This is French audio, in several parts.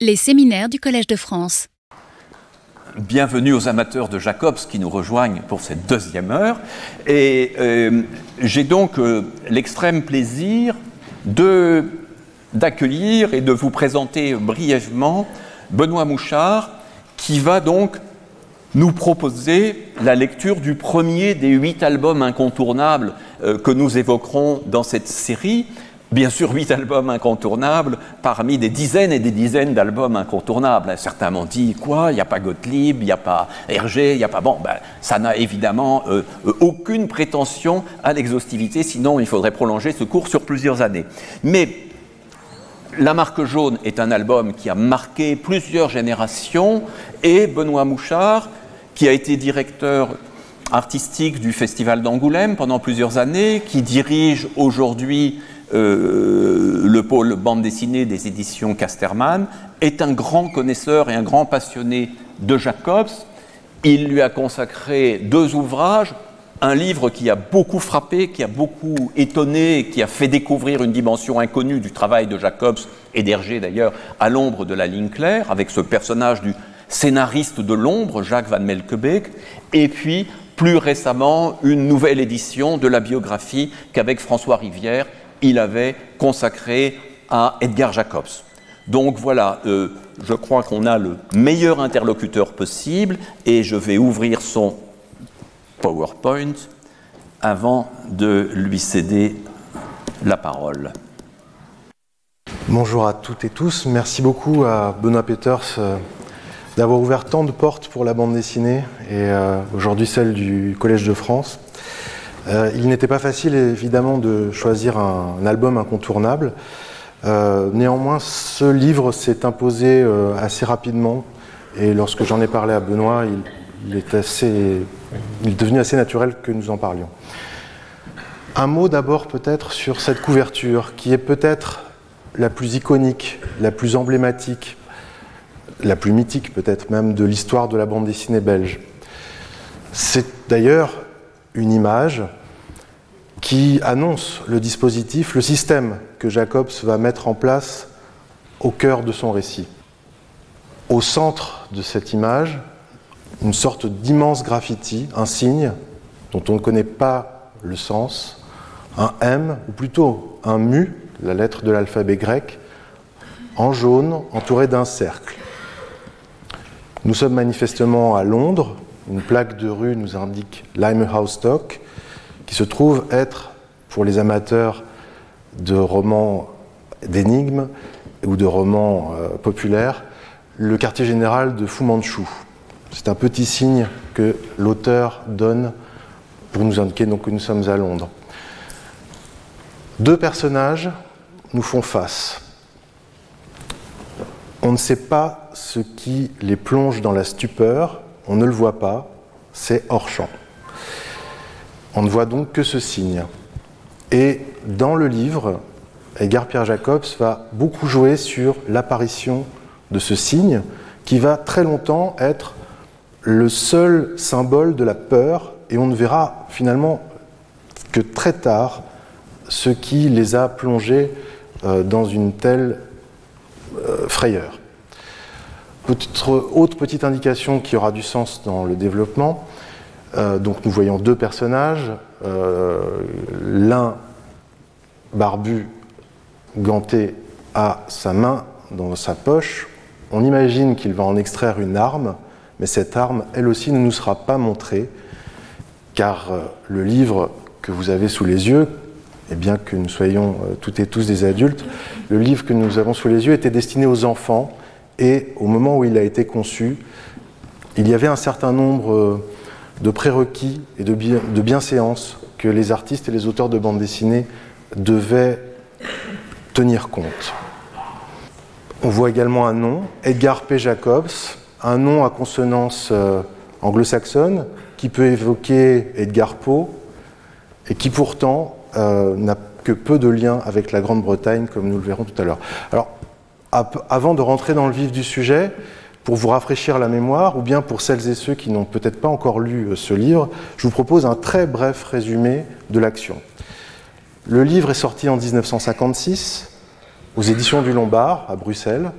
Les séminaires du Collège de France. Bienvenue aux amateurs de Jacobs qui nous rejoignent pour cette deuxième heure. Et euh, j'ai donc euh, l'extrême plaisir d'accueillir et de vous présenter brièvement Benoît Mouchard qui va donc nous proposer la lecture du premier des huit albums incontournables euh, que nous évoquerons dans cette série. Bien sûr, huit albums incontournables parmi des dizaines et des dizaines d'albums incontournables. Certains m'ont dit quoi Il n'y a pas Gottlieb, il n'y a pas Hergé, il n'y a pas. Bon, ben, ça n'a évidemment euh, euh, aucune prétention à l'exhaustivité, sinon il faudrait prolonger ce cours sur plusieurs années. Mais La Marque Jaune est un album qui a marqué plusieurs générations et Benoît Mouchard, qui a été directeur artistique du Festival d'Angoulême pendant plusieurs années, qui dirige aujourd'hui euh, le pôle bande dessinée des éditions Casterman, est un grand connaisseur et un grand passionné de Jacobs. Il lui a consacré deux ouvrages, un livre qui a beaucoup frappé, qui a beaucoup étonné, qui a fait découvrir une dimension inconnue du travail de Jacobs et d'Hergé d'ailleurs, à l'ombre de la ligne claire, avec ce personnage du scénariste de l'ombre, Jacques Van Melkebeek, et puis plus récemment une nouvelle édition de la biographie qu'avec François Rivière, il avait consacré à Edgar Jacobs. Donc voilà, euh, je crois qu'on a le meilleur interlocuteur possible et je vais ouvrir son PowerPoint avant de lui céder la parole. Bonjour à toutes et tous. Merci beaucoup à Benoît Peters euh, d'avoir ouvert tant de portes pour la bande dessinée et euh, aujourd'hui celle du Collège de France. Euh, il n'était pas facile évidemment de choisir un, album incontournable. Euh, néanmoins, ce livre s'est imposé euh, assez rapidement et lorsque j'en ai parlé à Benoît, il, est il est devenu assez naturel que nous en parlions. Un mot d'abord peut-être sur cette couverture qui est peut-être la plus iconique, la plus emblématique, la plus mythique peut-être même de l'histoire de la bande dessinée belge. C'est d'ailleurs une image qui annonce le dispositif, le système que Jacobs va mettre en place au cœur de son récit. Au centre de cette image, une sorte d'immense graffiti, un signe dont on ne connaît pas le sens, un M, ou plutôt un mu, la lettre de l'alphabet grec, en jaune, entouré d'un cercle. Nous sommes manifestement à Londres, une plaque de rue nous indique Limehouse Dock, qui se trouve être, pour les amateurs de romans d'énigmes ou de romans euh, populaires, le quartier général de Fu Manchu. C'est un petit signe que l'auteur donne pour nous indiquer donc, que nous sommes à Londres. Deux personnages nous font face. On ne sait pas ce qui les plonge dans la stupeur, on ne le voit pas, c'est hors champ. On ne voit donc que ce signe. Et dans le livre, Edgar Pierre Jacobs va beaucoup jouer sur l'apparition de ce signe qui va très longtemps être le seul symbole de la peur et on ne verra finalement que très tard ce qui les a plongés euh, dans une telle euh, autre petite indication qui aura du sens dans le développement, euh, donc nous voyons deux personnages, euh, l'un barbu, ganté, a sa main dans sa poche. On imagine qu'il va en extraire une arme, mais cette arme, elle aussi, ne nous sera pas montrée, car euh, le livre que vous avez sous les yeux, et bien que nous soyons toutes et tous des adultes, le livre que nous avons sous les yeux était destiné aux enfants, et au moment où il a été conçu, il y avait un certain nombre de prérequis et de, bienséances que les artistes et les auteurs de bande dessinée devaient tenir compte. On voit également un nom, Edgar P. Jacobs, un nom à consonance euh, anglo-saxonne qui peut évoquer Edgar Poe et qui pourtant euh, n'a que peu de liens avec la Grande-Bretagne, comme nous le verrons tout à l'heure. Alors, avant de rentrer dans le vif du sujet, pour vous rafraîchir la mémoire, ou bien pour celles et ceux qui n'ont peut-être pas encore lu euh, ce livre, je vous propose un très bref résumé de l'action. Le livre est sorti en 1956 aux éditions du Lombard à Bruxelles,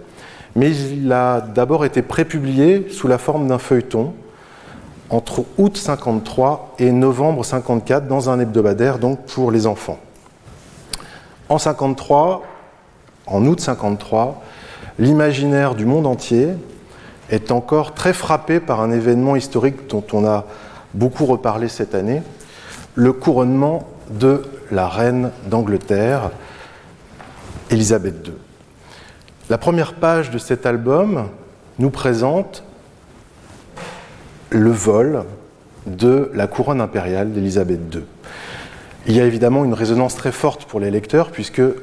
mais il a d'abord été prépublié sous la forme d'un feuilleton entre août 53 et novembre 54 dans un hebdomadaire donc pour les enfants. En 53, en août 53, l'imaginaire du monde entier est encore très frappé par un événement historique dont on a beaucoup reparlé cette année, le couronnement de la reine d'Angleterre, Élisabeth II. La première page de cet album nous présente le vol de la couronne impériale d'Élisabeth II. Il y a évidemment une résonance très forte pour les lecteurs puisque euh,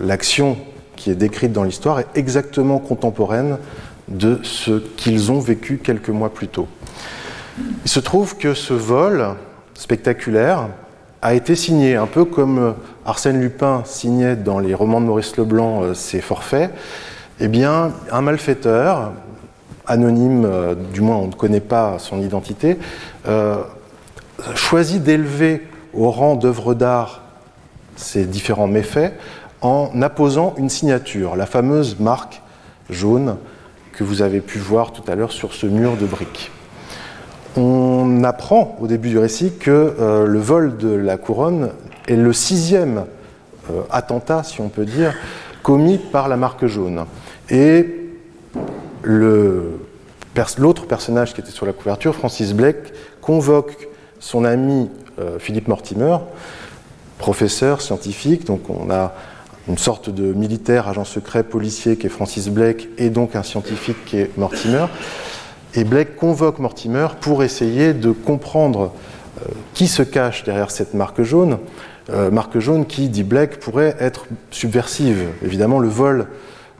l'action qui est décrite dans l'histoire est exactement contemporaine de ce qu'ils ont vécu quelques mois plus tôt. Il se trouve que ce vol spectaculaire a été signé, un peu comme euh, Arsène Lupin signait dans les romans de Maurice Leblanc euh, ses forfaits, eh bien, un malfaiteur, anonyme, euh, du moins on ne connaît pas son identité, choisit d'élever au rang d'œuvre d'art ces différents méfaits en apposant une signature, la fameuse marque jaune que vous avez pu voir tout à l'heure sur ce mur de briques on apprend au début du récit que euh, le vol de la couronne est le sixième euh, attentat, si on peut dire, commis par la marque jaune. Et l'autre personnage qui était sur la couverture, Francis Blake, convoque son ami euh, Philippe Mortimer, professeur scientifique, donc on a une sorte de militaire, agent secret, policier qui est Francis Blake, et donc un scientifique qui est Mortimer. Et Blake convoque Mortimer pour essayer de comprendre euh, qui se cache derrière cette marque jaune. Euh, marque jaune qui, dit Blake, pourrait être subversive. Évidemment, le vol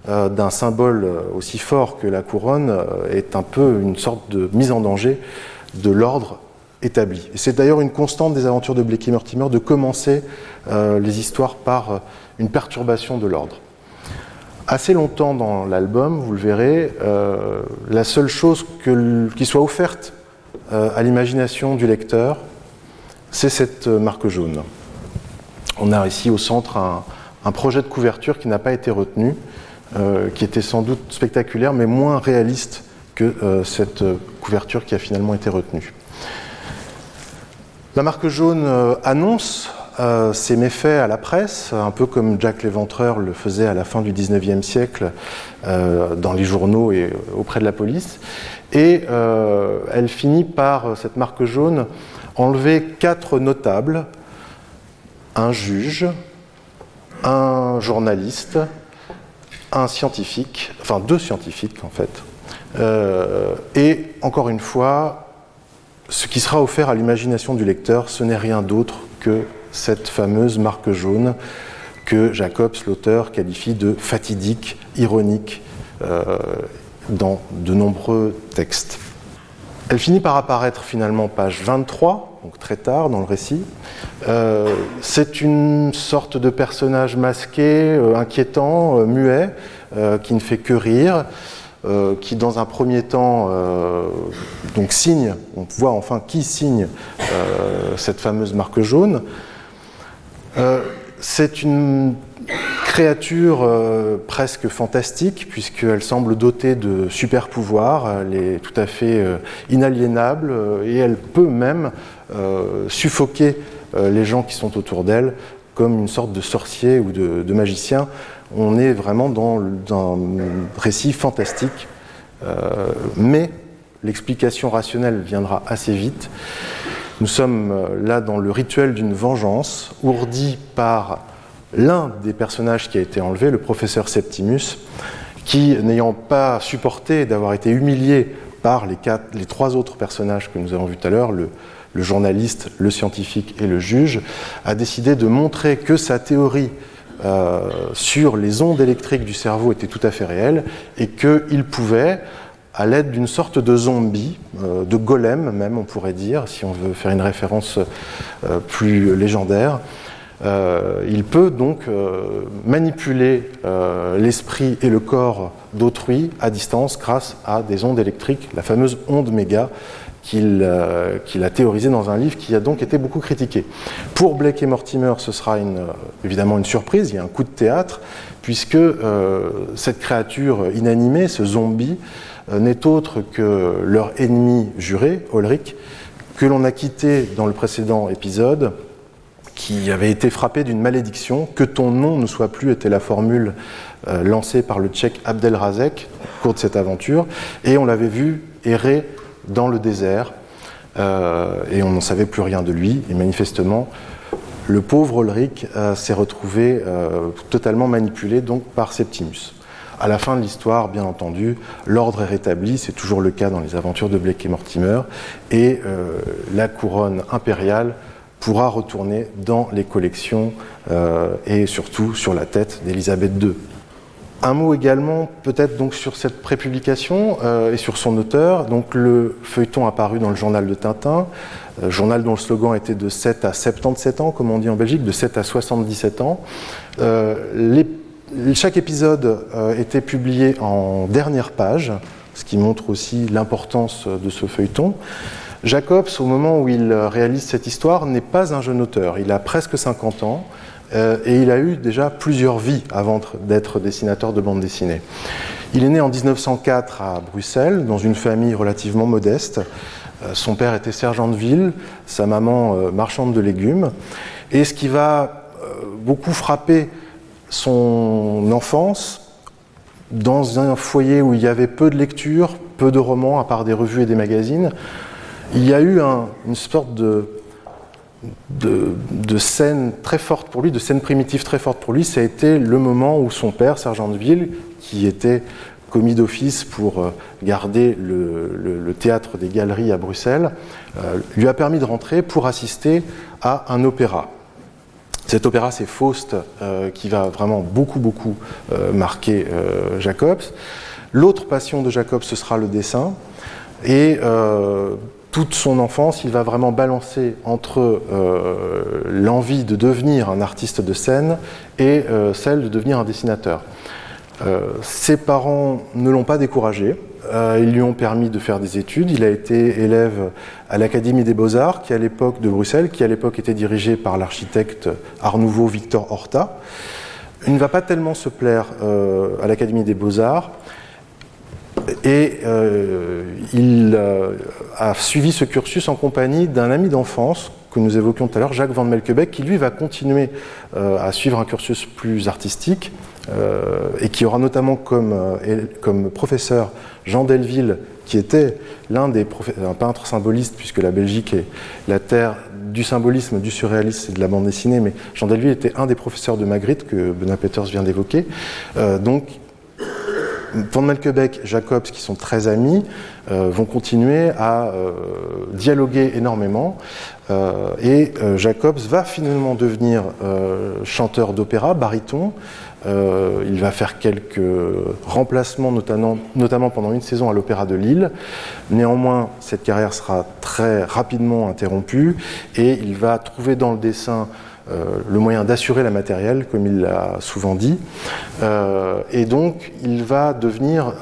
euh, d'un symbole aussi fort que la couronne est un peu une sorte de mise en danger de l'ordre établi. C'est d'ailleurs une constante des aventures de Blake et Mortimer de commencer les histoires par une perturbation de l'ordre assez longtemps dans l'album, vous le verrez, euh, la seule chose qui soit offerte euh, à l'imagination du lecteur, c'est cette euh, marque jaune. On a ici au centre un, projet de couverture qui n'a pas été retenu, qui était sans doute spectaculaire, mais moins réaliste que cette couverture qui a finalement été retenue. La marque jaune annonce euh, ces méfaits à la presse, un peu comme Jack l'Éventreur le faisait à la fin du XIXe siècle euh, dans les journaux et auprès de la police. Et euh, elle finit par, cette marque jaune, enlever quatre notables, un juge, un journaliste, un scientifique, enfin deux scientifiques en fait. et encore une fois, ce qui sera offert à l'imagination du lecteur, ce n'est rien d'autre que cette fameuse marque jaune que Jacobs, l'auteur, qualifie de fatidique, ironique euh, dans de nombreux textes. Elle finit par apparaître finalement page 23, donc très tard dans le récit. Euh, c'est une sorte de personnage masqué, euh, inquiétant, muet, qui ne fait que rire. qui dans un premier temps donc signe, on voit enfin qui signe cette fameuse marque jaune, c'est une créature euh, presque fantastique puisqu'elle semble dotée de super pouvoirs, elle est tout à fait euh, inaliénable et elle peut même suffoquer les gens qui sont autour d'elle comme une sorte de sorcier ou de, magicien. On est vraiment dans, dans un récit fantastique, mais l'explication rationnelle viendra assez vite. Nous sommes euh, là dans le rituel d'une vengeance, ourdi par l'un des personnages qui a été enlevé, le professeur Septimus, qui, n'ayant pas supporté d'avoir été humilié par les, les, trois autres personnages que nous avons vus tout à l'heure, le, journaliste, le scientifique et le juge, a décidé de montrer que sa théorie euh, sur les ondes électriques du cerveau était tout à fait réelle et qu'il pouvait, à l'aide d'une sorte de zombie, euh, de golem même on pourrait dire, si on veut faire une référence euh, plus légendaire. Euh, il peut donc manipuler l'esprit et le corps d'autrui à distance grâce à des ondes électriques, la fameuse onde méga qu'il a théorisé dans un livre qui a donc été beaucoup critiqué. Pour Blake et Mortimer, ce sera évidemment une surprise, il y a un coup de théâtre, puisque cette créature inanimée, ce zombie, n'est autre que leur ennemi juré, Ulrich, que l'on a quitté dans le précédent épisode, qui avait été frappé d'une malédiction, que ton nom ne soit plus, était la formule euh, lancée par le tchèque Abdelrazek au cours de cette aventure, et on l'avait vu errer dans le désert, euh, et on n'en savait plus rien de lui, et manifestement, le pauvre Ulrich euh, s'est retrouvé totalement manipulé donc par Septimus. À la fin de l'histoire, bien entendu, l'ordre est rétabli, c'est toujours le cas dans les aventures de Blake et Mortimer, et euh, la couronne impériale pourra retourner dans les collections euh, et surtout sur la tête d'Élisabeth II. Un mot également peut-être donc sur cette prépublication euh, et sur son auteur. Donc le feuilleton apparu dans le journal de Tintin, journal dont le slogan était de 7 à 77 ans, comme on dit en Belgique, de 7 à 77 ans. Chaque épisode euh, était publié en dernière page, ce qui montre aussi l'importance de ce feuilleton. Jacobs, au moment où il réalise cette histoire, n'est pas un jeune auteur. Il a presque 50 ans euh, et il a eu déjà plusieurs vies avant d'être dessinateur de bande dessinée. Il est né en 1904 à Bruxelles, dans une famille relativement modeste. Euh, son père était sergent de ville, sa maman marchande de légumes. Et ce qui va beaucoup frapper son enfance dans un foyer où il y avait peu de lectures, peu de romans, à part des revues et des magazines. Il y a eu une sorte de, de, scène très forte pour lui, de scène primitive très forte pour lui. Ça a été le moment où son père, sergent de ville, qui était commis d'office pour euh, garder le, théâtre des galeries à Bruxelles, euh, lui a permis de rentrer pour assister à un opéra. Cet opéra, c'est Faust, euh, qui va vraiment beaucoup, beaucoup euh, marquer euh, Jacobs. L'autre passion de Jacobs, ce sera le dessin. Et toute son enfance, il va vraiment balancer entre l'envie de devenir un artiste de scène et celle de devenir un dessinateur. ses parents ne l'ont pas découragé. Euh, ils lui ont permis de faire des études. Il a été élève à l'Académie des Beaux-Arts, qui à l'époque de Bruxelles, qui à l'époque était dirigée par l'architecte Art Nouveau Victor Horta. Il ne va pas tellement se plaire euh, à l'Académie des Beaux-Arts. Et euh, il a suivi ce cursus en compagnie d'un ami d'enfance que nous évoquions tout à l'heure, Jacques Van Melkebeek, qui lui va continuer à suivre un cursus plus artistique et qui aura notamment comme, comme professeur Jean Delville, qui était l'un des un peintre symboliste, puisque la Belgique est la terre du symbolisme, du surréalisme et de la bande dessinée, mais Jean Delville était un des professeurs de Magritte que Benoît Peters vient d'évoquer. Euh, donc, Van Melkebeek, Jacobs, qui sont très amis, euh, vont continuer à euh, dialoguer énormément. et Jacobs va finalement devenir chanteur d'opéra, baryton, euh, il va faire quelques remplacements, notamment, pendant une saison à l'Opéra de Lille. Néanmoins, cette carrière sera très rapidement interrompue et il va trouver dans le dessin euh, le moyen d'assurer la matérielle, comme il l'a souvent dit. Euh, et donc, il va devenir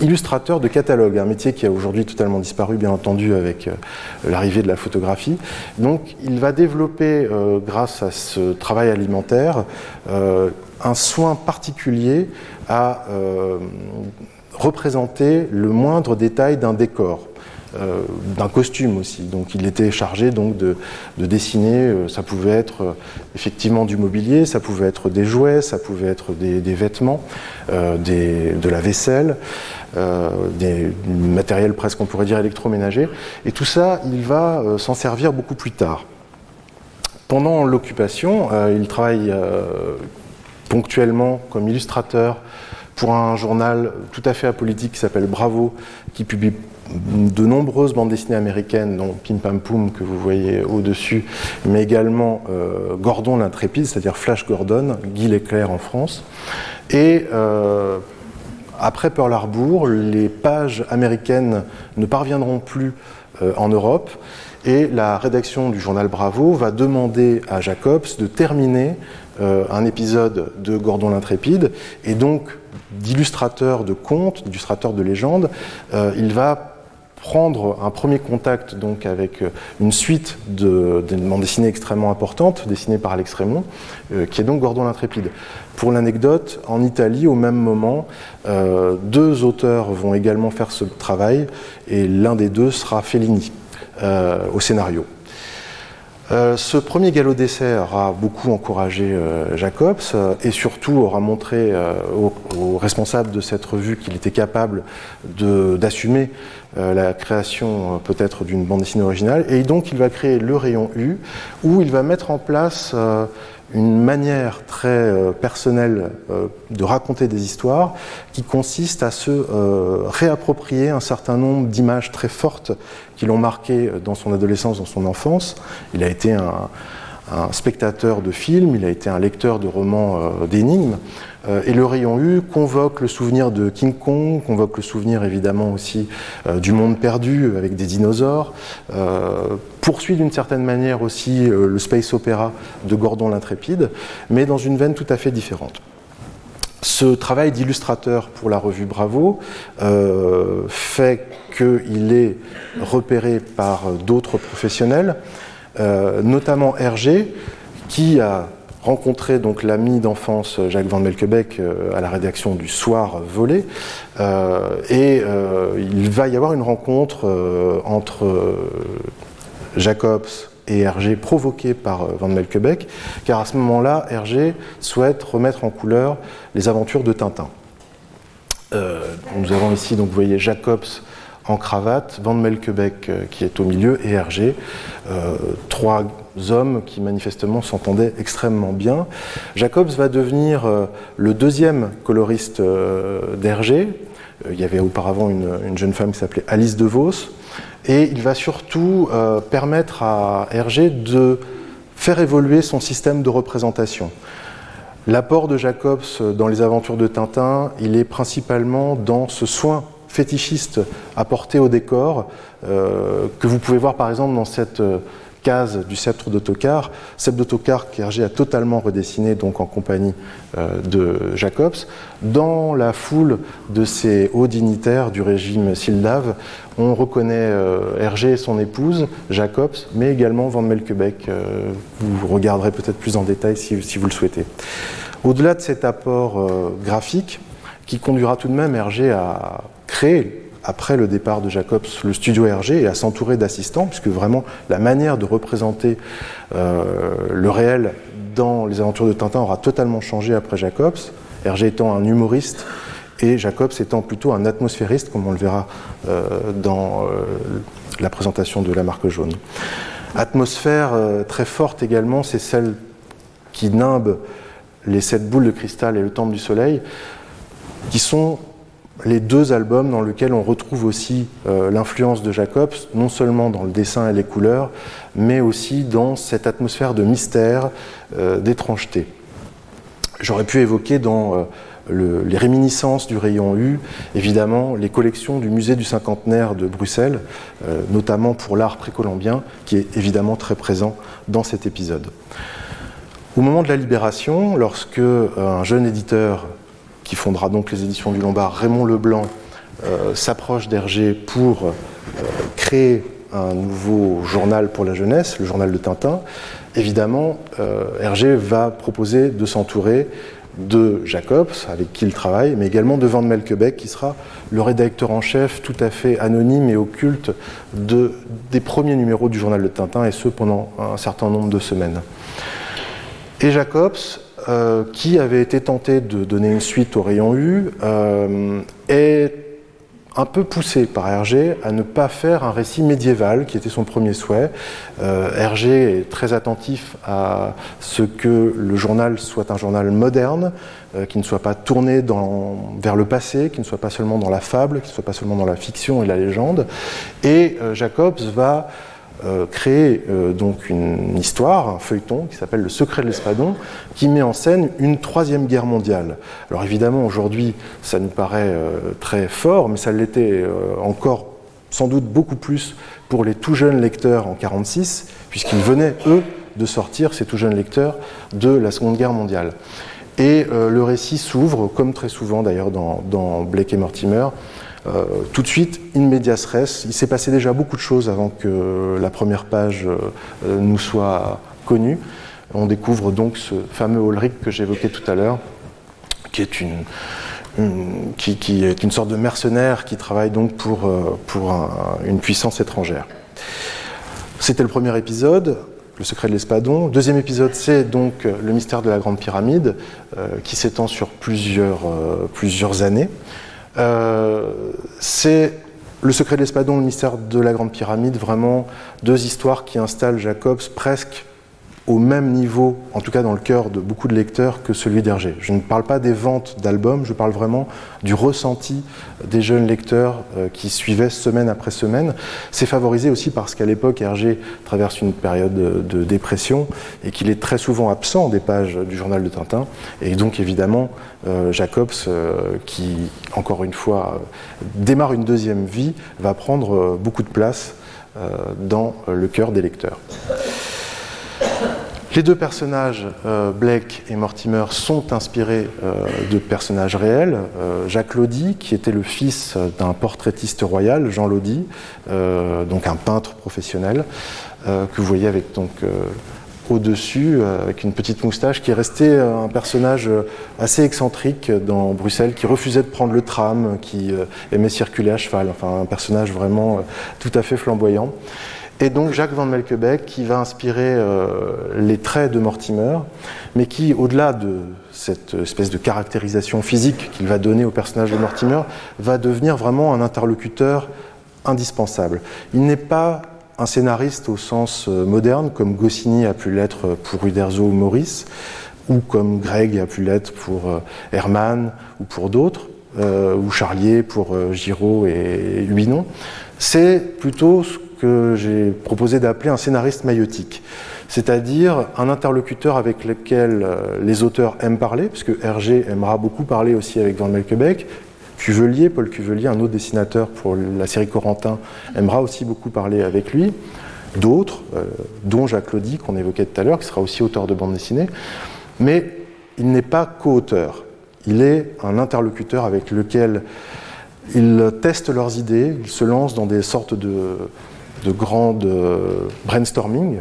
illustrateur de catalogue, un métier qui a aujourd'hui totalement disparu, bien entendu, avec euh, l'arrivée de la photographie. Donc, il va développer, euh, grâce à ce travail alimentaire, euh, un soin particulier à représenter le moindre détail d'un décor. Euh, d'un costume aussi. Donc il était chargé donc de, dessiner, euh, ça pouvait être euh, effectivement du mobilier, ça pouvait être des jouets, ça pouvait être des, vêtements, de la vaisselle, des matériels presque on pourrait dire électroménager. Et tout ça, il va s'en servir beaucoup plus tard. Pendant l'occupation, il travaille ponctuellement comme illustrateur pour un journal tout à fait apolitique qui s'appelle Bravo, qui publie de nombreuses bandes dessinées américaines, dont Pim Pam Poum que vous voyez au-dessus, mais également euh, Gordon l'intrépide, c'est-à-dire Flash Gordon, Guy Leclerc en France. Et euh, après Pearl Harbor, les pages américaines ne parviendront plus euh, en Europe et la rédaction du journal Bravo va demander à Jacobs de terminer un épisode de Gordon l'intrépide et donc d'illustrateur de contes, d'illustrateur de légendes, il va prendre un premier contact donc avec une suite de, de extrêmement importantes, dessinées par Alex Raymond, qui est donc Gordon l'Intrépide. Pour l'anecdote, en Italie, au même moment, deux auteurs vont également faire ce travail, et l'un des deux sera Fellini au scénario. Euh, ce premier galop d'essai aura beaucoup encouragé euh, Jacobs euh, et surtout aura montré aux, responsables de cette revue qu'il était capable d'assumer la création peut-être d'une bande dessinée originale. Et donc il va créer le rayon U où il va mettre en place une manière très personnelle de raconter des histoires qui consiste à se réapproprier un certain nombre d'images très fortes qui l'ont marqué dans son adolescence, dans son enfance. Il a été un, spectateur de films, il a été un lecteur de romans d'énigmes. Euh, et le rayon U convoque le souvenir de King Kong, convoque le souvenir évidemment aussi euh, du monde perdu avec des dinosaures, euh, poursuit d'une certaine manière aussi le space opéra de Gordon l'Intrépide, mais dans une veine tout à fait différente. Ce travail d'illustrateur pour la revue Bravo fait qu'il est repéré par d'autres professionnels, notamment Hergé, qui a rencontré donc l'ami d'enfance Jacques Van Melkebeek euh, à la rédaction du Soir volé. Euh, et euh, il va y avoir une rencontre entre Jacobs et Hergé provoquée par Van Melkebeek, car à ce moment-là, Hergé souhaite remettre en couleur les aventures de Tintin. nous avons ici, donc vous voyez, Jacobs en cravate, Van Melkebeek qui est au milieu et Hergé, trois hommes qui manifestement s'entendaient extrêmement bien. Jacobs va devenir euh, le deuxième coloriste euh, d'Hergé. Euh, il y avait auparavant une, jeune femme qui s'appelait Alice de Vos. Et il va surtout permettre à Hergé de faire évoluer son système de représentation. L'apport de Jacobs dans les aventures de Tintin, il est principalement dans ce soin fétichiste apporté au décor, que vous pouvez voir par exemple dans cette case du sceptre d'autocar, sceptre d'autocar qu'Hergé a totalement redessiné donc en compagnie euh, de Jacobs. Dans la foule de ces hauts dignitaires du régime Sildave, on reconnaît euh, Hergé et son épouse, Jacobs, mais également Van Melkebeek. Euh, vous regarderez peut-être plus en détail si, si vous le souhaitez. Au-delà de cet apport graphique, qui conduira tout de même Hergé à créer après le départ de Jacobs, le studio Hergé et à s'entourer d'assistants, puisque vraiment la manière de représenter euh, le réel dans les aventures de Tintin aura totalement changé après Jacobs, Hergé étant un humoriste et Jacobs étant plutôt un atmosphériste, comme on le verra euh, dans euh, la présentation de la marque jaune. Atmosphère très forte également, c'est celle qui nimbe les sept boules de cristal et le temple du soleil, qui sont les deux albums dans lesquels on retrouve aussi euh, l'influence de Jacobs, non seulement dans le dessin et les couleurs, mais aussi dans cette atmosphère de mystère, euh, d'étrangeté. J'aurais pu évoquer dans euh, les réminiscences du rayon U, évidemment, les collections du musée du cinquantenaire de Bruxelles, notamment pour l'art précolombien, qui est évidemment très présent dans cet épisode. Au moment de la libération, lorsque un jeune éditeur qui fondera donc les éditions du Lombard, Raymond Leblanc, euh, s'approche d'Hergé pour euh, créer un nouveau journal pour la jeunesse, le journal de Tintin. Évidemment, euh, Hergé va proposer de s'entourer de Jacobs, avec qui il travaille, mais également de Van Melkebeek, qui sera le rédacteur en chef tout à fait anonyme et occulte de, des premiers numéros du journal de Tintin, et ce pendant un certain nombre de semaines. Et Jacobs euh, qui avait été tenté de donner une suite au rayon U, euh, est un peu poussé par Hergé à ne pas faire un récit médiéval, qui était son premier souhait. Euh, Hergé est très attentif à ce que le journal soit un journal moderne, qui ne soit pas tourné vers le passé, qui ne soit pas seulement dans la fable, qui ne soit pas seulement dans la fiction et la légende. Et Jacobs va euh, créer euh, donc une histoire, un feuilleton qui s'appelle Le secret de l'espadon, qui met en scène une troisième guerre mondiale. Alors évidemment, aujourd'hui, ça nous paraît euh, très fort, mais ça l'était encore sans doute beaucoup plus pour les tout jeunes lecteurs en 1946, puisqu'ils venaient, eux, de sortir, ces tout jeunes lecteurs, de la Seconde Guerre mondiale. Et le récit s'ouvre, comme très souvent d'ailleurs dans Blake et Mortimer, tout de suite, in res, il s'est passé déjà beaucoup de choses avant que la première page nous soit connue. On découvre donc ce fameux Ulrich que j'évoquais tout à l'heure, qui est une, sorte de mercenaire qui travaille donc pour, une puissance étrangère. C'était le premier épisode, le secret de l'espadon. Deuxième épisode, c'est donc le mystère de la Grande Pyramide, euh, qui s'étend sur euh, plusieurs années. Euh, c'est le secret de l'espadon, le mystère de la Grande Pyramide, vraiment deux histoires qui installent Jacobs presque au même niveau, en tout cas dans le cœur de beaucoup de lecteurs, que celui d'Hergé. Je ne parle pas des ventes d'albums, je parle vraiment du ressenti des jeunes lecteurs euh, qui suivaient semaine après semaine. C'est favorisé aussi parce qu'à l'époque, Hergé traverse une période de, dépression et qu'il est très souvent absent des pages du journal de Tintin. Et donc évidemment, euh, Jacobs, euh, qui encore une fois démarre une deuxième vie, va prendre beaucoup de place dans le cœur des lecteurs. Les deux personnages, euh, Blake et Mortimer, sont inspirés euh, de personnages réels. Euh, Jacques Lodi, qui était le fils d'un portraitiste royal, Jean Lodi, donc un peintre professionnel, que vous voyez avec donc au-dessus, avec une petite moustache, qui est resté un personnage assez excentrique dans Bruxelles, qui refusait de prendre le tram, qui aimait circuler à cheval, enfin un personnage vraiment tout à fait flamboyant. Et donc Jacques Van Melkebeek qui va inspirer euh, les traits de Mortimer, mais qui, au-delà de cette espèce de caractérisation physique qu'il va donner au personnage de Mortimer, va devenir vraiment un interlocuteur indispensable. Il n'est pas un scénariste au sens euh, moderne, comme Goscinny a pu l'être pour Uderzo ou Maurice, ou comme Greg a pu l'être pour euh, Herman ou pour d'autres, ou Charlier pour Giraud et Luinon. C'est plutôt ce que j'ai proposé d'appeler un scénariste maïotique, c'est-à-dire un interlocuteur avec lequel euh, les auteurs aiment parler, puisque Hergé aimera beaucoup parler aussi avec Van Melkebeek, Cuvelier, Paul Cuvelier, un autre dessinateur pour la série Corentin, aimera aussi beaucoup parler avec lui, d'autres, euh, dont Jacques Lodi, qu'on évoquait tout à l'heure, qui sera aussi auteur de bande dessinée, mais il n'est pas co-auteur, il est un interlocuteur avec lequel ils testent leurs idées, ils se lancent dans des sortes de, de grandes euh, brainstorming.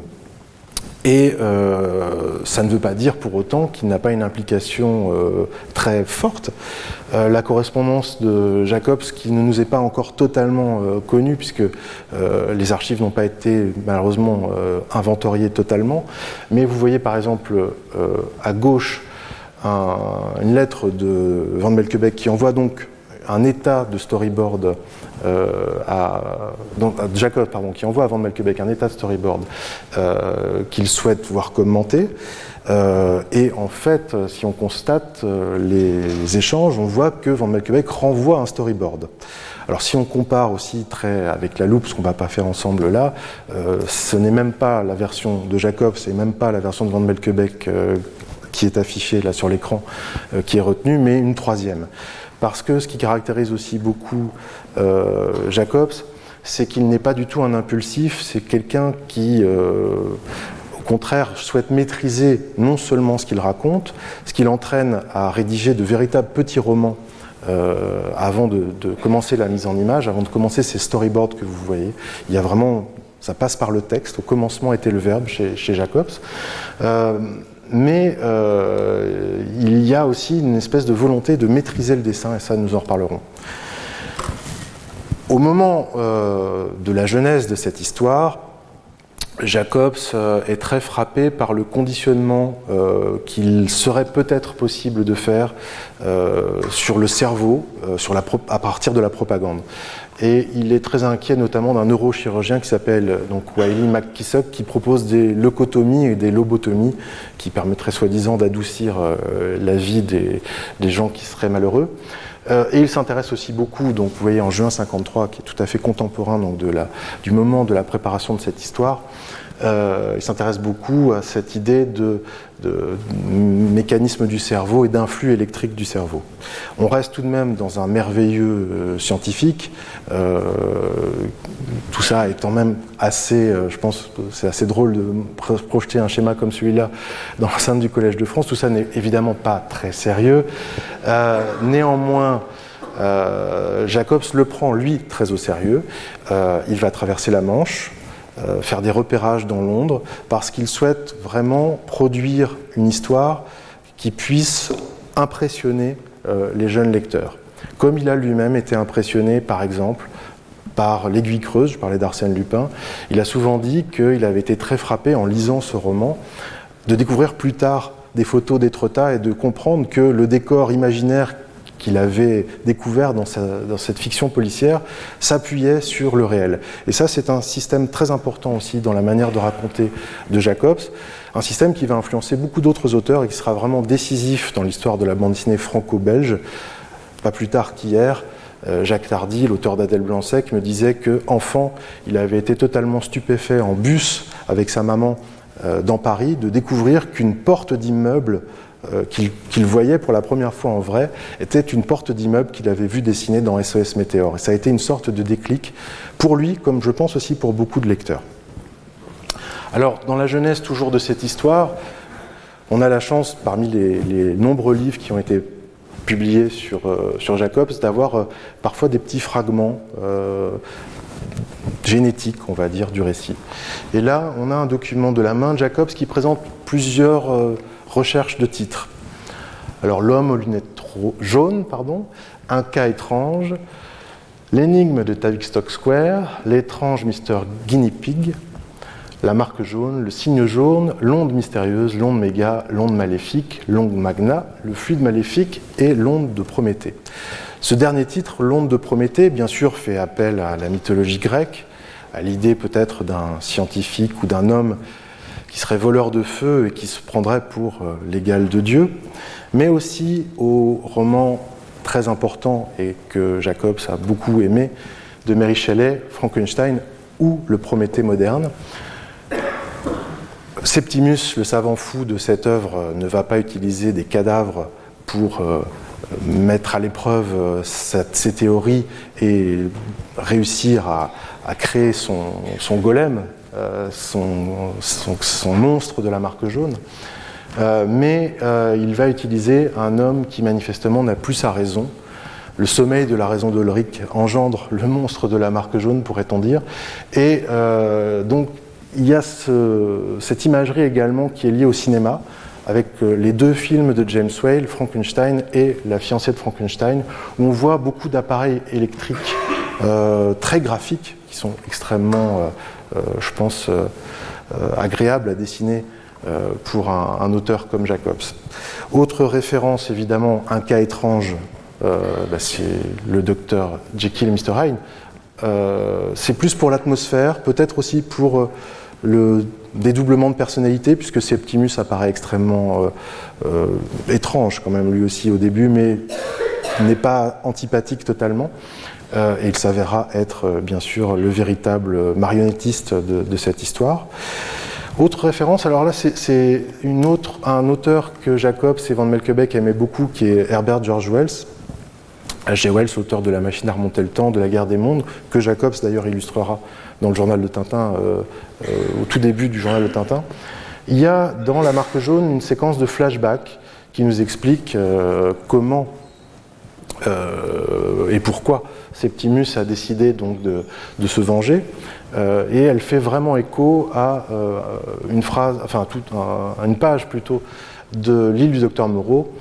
Et euh, ça ne veut pas dire pour autant qu'il n'a pas une implication euh, très forte. la correspondance de Jacobs, qui ne nous est pas encore totalement connue, puisque les archives n'ont pas été malheureusement inventoriées totalement, mais vous voyez par exemple à gauche une lettre de Van Melkebeek qui envoie donc un état de storyboard euh, à, Jacob, pardon, qui envoie à Van un état de storyboard euh, qu'il souhaite voir commenté. Euh, et en fait, si on constate les échanges, on voit que Van Melkebeek renvoie un storyboard. Alors si on compare aussi très avec la loupe, ce qu'on va pas faire ensemble là, ce n'est même pas la version de Jacob, c'est même pas la version de Van Melkebeek qui est affichée là sur l'écran qui est retenue, mais une troisième parce que ce qui caractérise aussi beaucoup euh, Jacobs, c'est qu'il n'est pas du tout un impulsif, c'est quelqu'un qui, euh, au contraire, souhaite maîtriser non seulement ce qu'il raconte, ce qui l'entraîne à rédiger de véritables petits romans euh, avant de, commencer la mise en image, avant de commencer ces storyboards que vous voyez. Il y a vraiment, ça passe par le texte. Au commencement était le verbe chez, chez Jacobs mais euh, il y a aussi une espèce de volonté de maîtriser le dessin, et ça nous en reparlerons. Au moment euh, de la genèse de cette histoire, Jacobs euh, est très frappé par le conditionnement qu'il serait peut-être possible de faire sur le cerveau à partir de la propagande. Et il est très inquiet notamment d'un neurochirurgien qui s'appelle donc Wiley McKissock qui propose des leucotomies et des lobotomies qui permettraient soi-disant d'adoucir euh, la vie des, gens qui seraient malheureux. Euh, et il s'intéresse aussi beaucoup, donc vous voyez en juin 53, qui est tout à fait contemporain donc de la, du moment de la préparation de cette histoire, euh, il s'intéresse beaucoup à cette idée de, mécanisme du cerveau et d'influx électrique du cerveau. On reste tout de même dans un merveilleux euh, scientifique. Euh, tout ça étant même assez, je pense, c'est assez drôle de projeter un schéma comme celui-là dans l'enceinte du Collège de France. Tout ça n'est évidemment pas très sérieux. néanmoins, Jacobs le prend, lui, très au sérieux. il va traverser la Manche, faire des repérages dans Londres, parce qu'il souhaite vraiment produire une histoire qui puisse impressionner les jeunes lecteurs. Comme il a lui-même été impressionné, par exemple, par l'aiguille creuse, je parlais d'Arsène Lupin, il a souvent dit qu'il avait été très frappé en lisant ce roman de découvrir plus tard des photos d'Étretat et de comprendre que le décor imaginaire qu'il avait découvert dans, cette fiction policière s'appuyait sur le réel. Et ça, c'est un système très important aussi dans la manière de raconter de Jacobs, un système qui va influencer beaucoup d'autres auteurs et qui sera vraiment décisif dans l'histoire de la bande dessinée franco-belge. Pas plus tard qu'hier, euh, Jacques Tardy, l'auteur d'Adèle Blanc-Sec, me disait qu'enfant, il avait été totalement stupéfait en bus avec sa maman euh, dans Paris de découvrir qu'une porte d'immeuble euh, qu'il voyait pour la première fois en vrai était une porte d'immeuble qu'il avait vue dessinée dans SOS Météor. Et ça a été une sorte de déclic pour lui, comme je pense aussi pour beaucoup de lecteurs. Alors, dans la jeunesse toujours de cette histoire, on a la chance, parmi les nombreux livres qui ont été publié sur, euh, Jacobs, d'avoir euh, parfois des petits fragments génétiques, on va dire, du récit. Et là, on a un document de la main de Jacobs qui présente plusieurs recherches de titres. Alors, L'homme aux lunettes jaunes, pardon, Un cas étrange, L'énigme de Tavistock Square, L'étrange Mr. Guinea Pig, la marque jaune, le signe jaune, l'onde mystérieuse, l'onde méga, l'onde maléfique, l'onde magna, le fluide maléfique et l'onde de Prométhée. Ce dernier titre, l'onde de Prométhée, bien sûr, fait appel à la mythologie grecque, à l'idée peut-être d'un scientifique ou d'un homme qui serait voleur de feu et qui se prendrait pour euh, l'égal de Dieu, mais aussi au roman très important et que Jacobs a beaucoup aimé de Mary Shelley, Frankenstein ou le Prométhée moderne, Septimus, le savant fou de cette œuvre, ne va pas utiliser des cadavres pour euh, mettre à l'épreuve euh, ces théories et réussir à, créer son, golem, euh, son, monstre de la marque jaune. mais il va utiliser un homme qui manifestement n'a plus sa raison. Le sommeil de la raison d'Ulrich engendre le monstre de la marque jaune, pourrait-on dire. Et donc il y a cette imagerie également qui est liée au cinéma, avec euh, les deux films de James Whale, Frankenstein et La fiancée de Frankenstein, où on voit beaucoup d'appareils électriques euh, très graphiques, qui sont extrêmement, euh, je pense, agréables à dessiner pour un, auteur comme Jacobs. Autre référence, évidemment, un cas étrange, bah, c'est le docteur Jekyll et Mr. Hyde. c'est plus pour l'atmosphère, peut-être aussi pour le dédoublement de personnalité, puisque Septimus apparaît extrêmement euh, euh, étrange quand même lui aussi au début, mais n'est pas antipathique totalement. Euh, et il s'avérera être bien sûr le véritable marionnettiste de, cette histoire. Autre référence, alors là c'est un auteur que Jacobs et Van Melkebeek aimaient beaucoup, qui est Herbert George Wells. H.G. Wells, auteur de La machine à remonter le temps, de La guerre des mondes, que Jacobs d'ailleurs illustrera dans le journal de Tintin, euh, euh, au tout début du journal de Tintin, il y a dans la marque jaune une séquence de flashback qui nous explique euh, comment et pourquoi Septimus a décidé donc de, se venger. et elle fait vraiment écho à une phrase, enfin une page plutôt de l'île du docteur Moreau,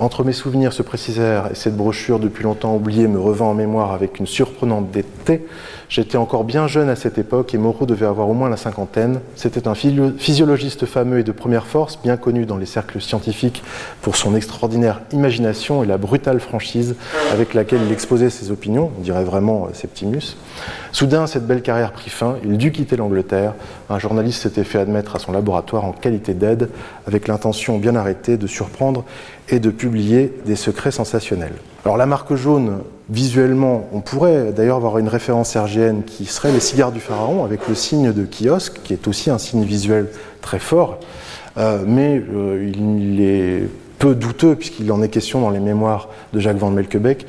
entre mes souvenirs, ce précisèrent et cette brochure depuis longtemps oubliée me revint en mémoire avec une surprenante dété. J'étais encore bien jeune à cette époque et Moreau devait avoir au moins la cinquantaine. C'était un physiologiste fameux et de première force, bien connu dans les cercles scientifiques pour son extraordinaire imagination et la brutale franchise avec laquelle il exposait ses opinions, on dirait vraiment euh, Septimus. Soudain, cette belle carrière prit fin, il dut quitter l'Angleterre. Un journaliste s'était fait admettre à son laboratoire en qualité d'aide, avec l'intention bien arrêtée de surprendre et de publier des secrets sensationnels. Alors la marque jaune, visuellement, on pourrait d'ailleurs avoir une référence sergienne qui serait les cigares du pharaon avec le signe de kiosque, qui est aussi un signe visuel très fort, euh, mais euh, il est peu douteux, puisqu'il en est question dans les mémoires de Jacques Van Melkebeek,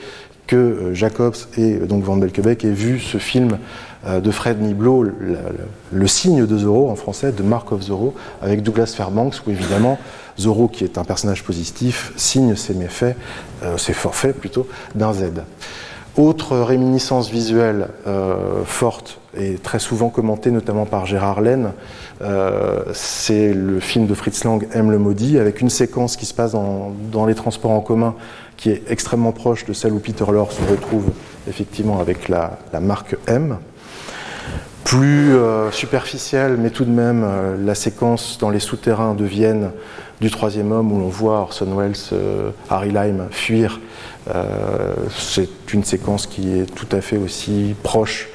que Jacobs et donc Van Belkebeck aient vu ce film de Fred Niblo, le, signe de Zorro en français, de Mark of Zorro, avec Douglas Fairbanks, où évidemment Zorro, qui est un personnage positif, signe ses méfaits, ses forfaits plutôt, d'un Z. Autre réminiscence visuelle euh, forte et très souvent commentée notamment par Gérard Laine, euh, c'est le film de Fritz Lang, M le maudit, avec une séquence qui se passe dans, les transports en commun qui est extrêmement proche de celle où Peter Lorre se retrouve effectivement avec la, marque M. Plus euh, superficielle, mais tout de même la séquence dans les souterrains de Vienne du troisième homme où l'on voit Orson Welles, Harry Lime fuir euh, c'est une séquence qui est tout à fait aussi proche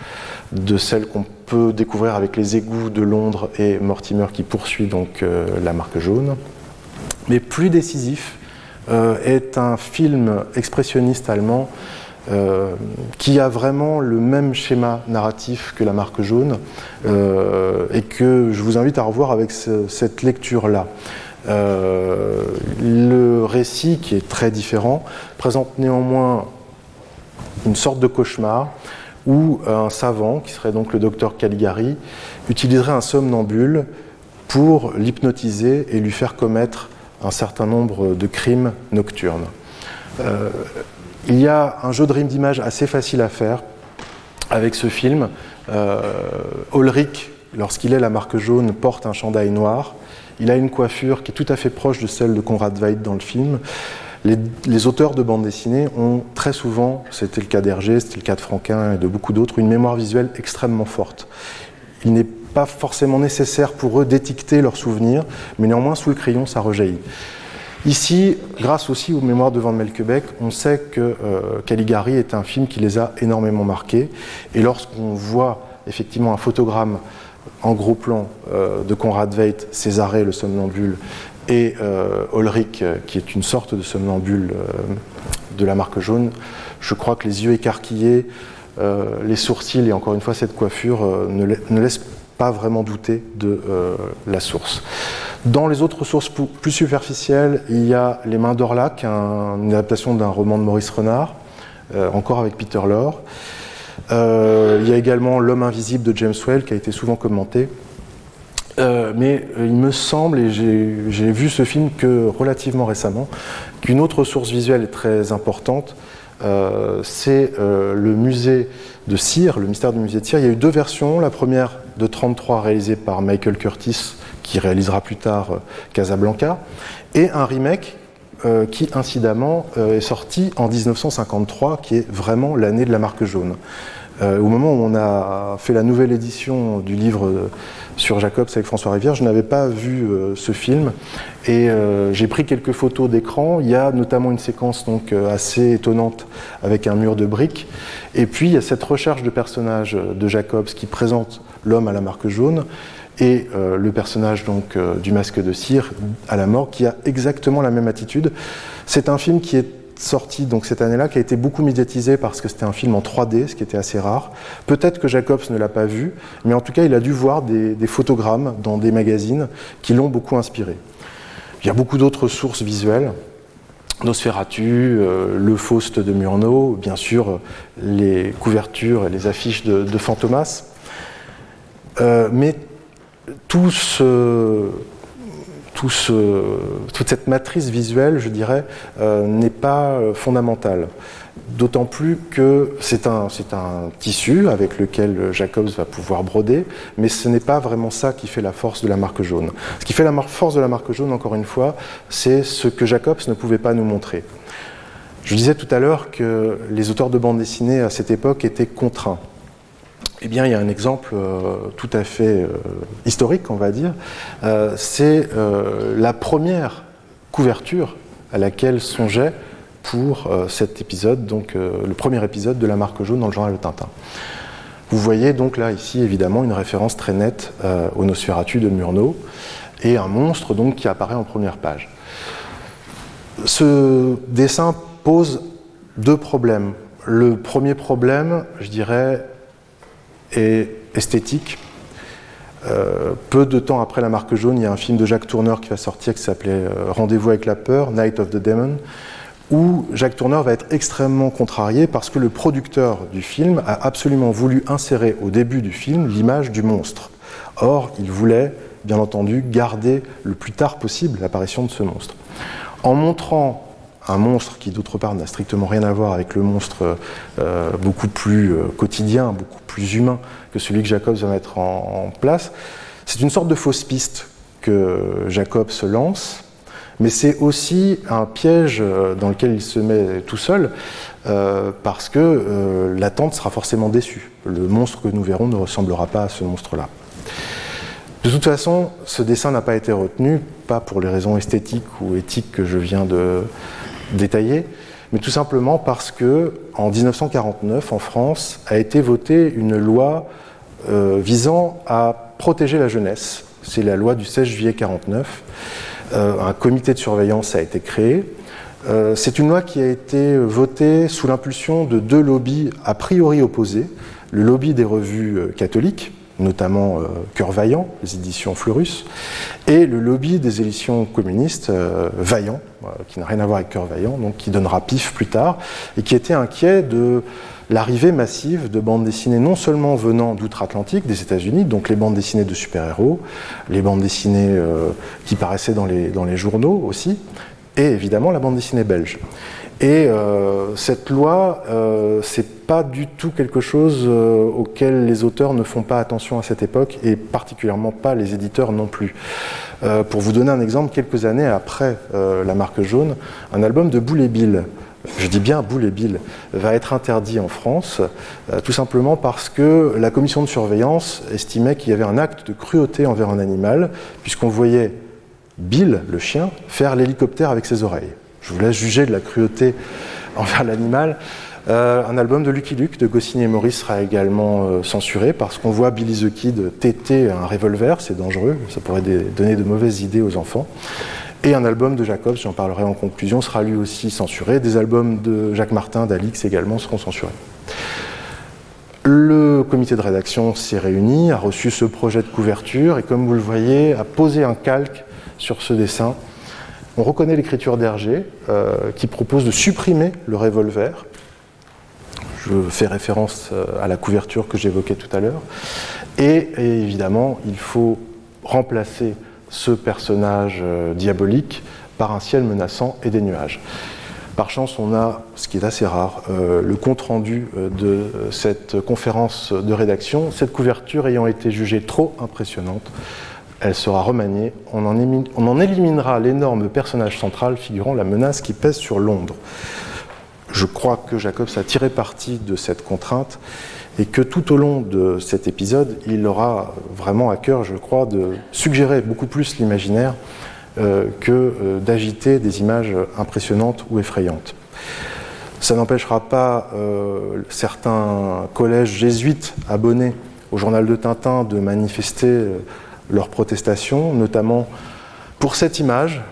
de celle qu'on peut découvrir avec les égouts de Londres et Mortimer qui poursuit donc euh, la marque jaune. Mais plus décisif euh, est un film expressionniste allemand qui a vraiment le même schéma narratif que la marque jaune et que je vous invite à revoir avec cette lecture-là. Euh, le récit, qui est très différent, présente néanmoins une sorte de cauchemar où un savant, qui serait donc le docteur Caligari, utiliserait un somnambule pour l'hypnotiser et lui faire commettre un certain nombre de crimes nocturnes. Euh, il y a un jeu de rime d'image assez facile à faire avec ce film. Euh, Ulrich, lorsqu'il est la marque jaune, porte un chandail noir. Il a une coiffure qui est tout à fait proche de celle de Conrad Veidt dans le film. Les, auteurs de bande dessinée ont très souvent, c'était le cas d'Hergé, c'était le cas de Franquin et de beaucoup d'autres, une mémoire visuelle extrêmement forte. Il n'est pas forcément nécessaire pour eux d'étiqueter leurs souvenirs, mais néanmoins sous le crayon ça rejaillit. Ici, grâce aussi aux mémoires de Van Melkebeck, on sait que euh, Caligari est un film qui les a énormément marqués. Et lorsqu'on voit effectivement un photogramme en gros plan euh, de Conrad Veidt, Césarée, le somnambule, et euh, Ulrich, euh, qui est une sorte de somnambule de la marque jaune, je crois que les yeux écarquillés, les sourcils et encore une fois cette coiffure ne, laissent pas vraiment douter de la source. Dans les autres sources plus superficielles, il y a Les Mains d'Orlac, une adaptation d'un roman de Maurice Renard, encore avec Peter Lorre. Euh, il y a également L'homme invisible de James Well qui a été souvent commenté. Euh, mais euh, il me semble, et j'ai vu ce film que relativement récemment, qu'une autre source visuelle est très importante. c'est le musée de Cire, le mystère du musée de Cire. Il y a eu deux versions. La première de 33 réalisée par Michael Curtis, qui réalisera plus tard Casablanca, et un remake qui incidemment est sorti en 1953, qui est vraiment l'année de la marque jaune. Euh, au moment où on a fait la nouvelle édition du livre sur Jacobs avec François Rivière, je n'avais pas vu euh, ce film et euh, j'ai pris quelques photos d'écran. Il y a notamment une séquence donc assez étonnante avec un mur de briques. Et puis il y a cette recherche de personnage de Jacobs qui présente l'homme à la marque jaune et le personnage donc du masque de cire à la mort qui a exactement la même attitude. C'est un film qui est sorti donc cette année-là, qui a été beaucoup médiatisé parce que c'était un film en 3D, ce qui était assez rare. Peut-être que Jacobs ne l'a pas vu, mais en tout cas, il a dû voir des, photogrammes dans des magazines qui l'ont beaucoup inspiré. Il y a beaucoup d'autres sources visuelles. Nosferatu, euh, le Faust de Murnau, bien sûr les couvertures et les affiches de, Fantomas. Euh, mais tout ce, toute cette matrice visuelle, je dirais, euh, n'est pas euh, fondamentale. D'autant plus que c'est un, tissu avec lequel Jacobs va pouvoir broder, mais ce n'est pas vraiment ça qui fait la force de la marque jaune. Ce qui fait la force de la marque jaune, encore une fois, c'est ce que Jacobs ne pouvait pas nous montrer. Je disais tout à l'heure que les auteurs de bande dessinée à cette époque étaient contraints. Eh bien, il y a un exemple euh, tout à fait euh, historique, on va dire. Euh, c'est la première couverture à laquelle songeait pour cet épisode, donc le premier épisode de la marque jaune dans le journal de Tintin. Vous voyez donc là, ici, évidemment, une référence très nette au Nosferatu de Murnau et un monstre donc qui apparaît en première page. Ce dessin pose deux problèmes. Le premier problème, je dirais, et esthétique. Euh, peu de temps après La Marque Jaune, il y a un film de Jacques Tourneur qui va sortir qui s'appelait euh, Rendez-vous avec la peur, Night of the Demon, où Jacques Tourneur va être extrêmement contrarié parce que le producteur du film a absolument voulu insérer au début du film l'image du monstre. Or, il voulait, bien entendu, garder le plus tard possible l'apparition de ce monstre. En montrant un monstre qui, d'autre part, n'a strictement rien à voir avec le monstre euh, beaucoup plus euh, quotidien, beaucoup plus humain que celui que Jacobs va mettre en, place, c'est une sorte de fausse piste que Jacobs lance mais c'est aussi un piège euh, dans lequel il se met tout seul, parce que l'attente sera forcément déçue. Le monstre que nous verrons ne ressemblera pas à ce monstre-là. De toute façon, ce dessin n'a pas été retenu, pas pour les raisons esthétiques ou éthiques que je viens de détailler, mais tout simplement parce que en 1949, en France, a été votée une loi visant à protéger la jeunesse. C'est la loi du 16 juillet 49 euh, un comité de surveillance a été créé. Euh, c'est une loi qui a été votée sous l'impulsion de deux lobbies a priori opposés. Le lobby des revues euh, catholiques, notamment Cœur Vaillant, les éditions Fleurus, et le lobby des éditions communistes, Vaillant, qui n'a rien à voir avec Cœur Vaillant, donc qui donnera pif plus tard, et qui était inquiet de l'arrivée massive de bandes dessinées non seulement venant d'outre-Atlantique, des États-Unis, donc les bandes dessinées de super-héros, les bandes dessinées euh, qui paraissaient dans les, dans les journaux aussi, et évidemment la bande dessinée belge. Et euh, cette loi, euh, c'est pas du tout quelque chose euh, auquel les auteurs ne font pas attention à cette époque, et particulièrement pas les éditeurs non plus. pour vous donner un exemple, quelques années après la marque jaune, un album de Boule et Bill, je dis bien boule et bille, va être interdit en France, euh, tout simplement parce que la commission de surveillance estimait qu'il y avait un acte de cruauté envers un animal, puisqu'on voyait Bill, le chien, faire l'hélicoptère avec ses oreilles. Je vous laisse juger de la cruauté envers l'animal. Euh, un album de Lucky Luke de Goscinny et Maurice sera également euh, censuré parce qu'on voit Billy the Kid téter un revolver, c'est dangereux, ça pourrait donner de mauvaises idées aux enfants. Et un album de Jacobs, j'en parlerai en conclusion, sera lui aussi censuré. Des albums de Jacques Martin, d'Alix également seront censurés. Le comité de rédaction s'est réuni, a reçu ce projet de couverture et comme vous le voyez, a posé un calque sur ce dessin. On reconnaît l'écriture d'Hergé euh, qui propose de supprimer le revolver. Je fais référence euh, à la couverture que j'évoquais tout à l'heure. et évidemment, il faut remplacer ce personnage euh, diabolique par un ciel menaçant et des nuages. Par chance, on a, ce qui est assez rare, le compte-rendu de cette conférence de rédaction. Cette couverture ayant été jugée trop impressionnante, elle sera remaniée. On en, éliminera l'énorme personnage central figurant la menace qui pèse sur Londres. Je crois que Jacobs a tiré parti de cette contrainte et que tout au long de cet épisode, il aura vraiment à cœur, je crois, de suggérer beaucoup plus l'imaginaire euh, que euh, d'agiter des images impressionnantes ou effrayantes. Ça n'empêchera pas euh, certains collèges jésuites abonnés au journal de Tintin de manifester leur protestation, notamment pour cette image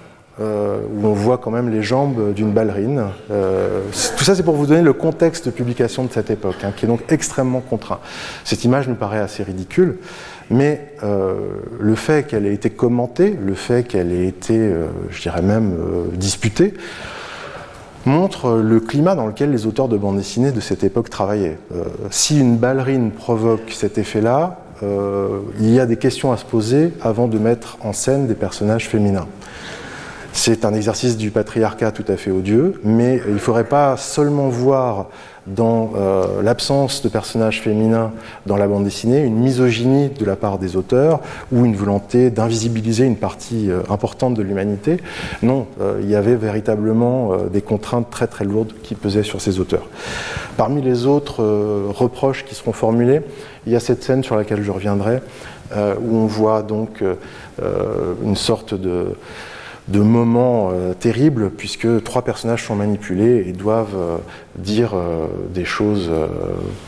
euh, où on voit quand même les jambes d'une ballerine. Euh, tout ça, c'est pour vous donner le contexte de publication de cette époque, hein, qui est donc extrêmement contraint. Cette image nous paraît assez ridicule, mais euh, le fait qu'elle ait été commentée, le fait qu'elle ait été, je dirais même, disputée, montre le climat dans lequel les auteurs de bande dessinée de cette époque travaillaient. si une ballerine provoque cet effet-là, il y a des questions à se poser avant de mettre en scène des personnages féminins. C'est un exercice du patriarcat tout à fait odieux, mais il ne faudrait pas seulement voir dans euh, l'absence de personnages féminins dans la bande dessinée une misogynie de la part des auteurs ou une volonté d'invisibiliser une partie euh, importante de l'humanité. Non, euh, il y avait véritablement des contraintes très très lourdes qui pesaient sur ces auteurs. Parmi les autres reproches qui seront formulés, il y a cette scène sur laquelle je reviendrai, où on voit donc une sorte de euh, terribles puisque trois personnages sont manipulés et doivent euh, dire euh, des choses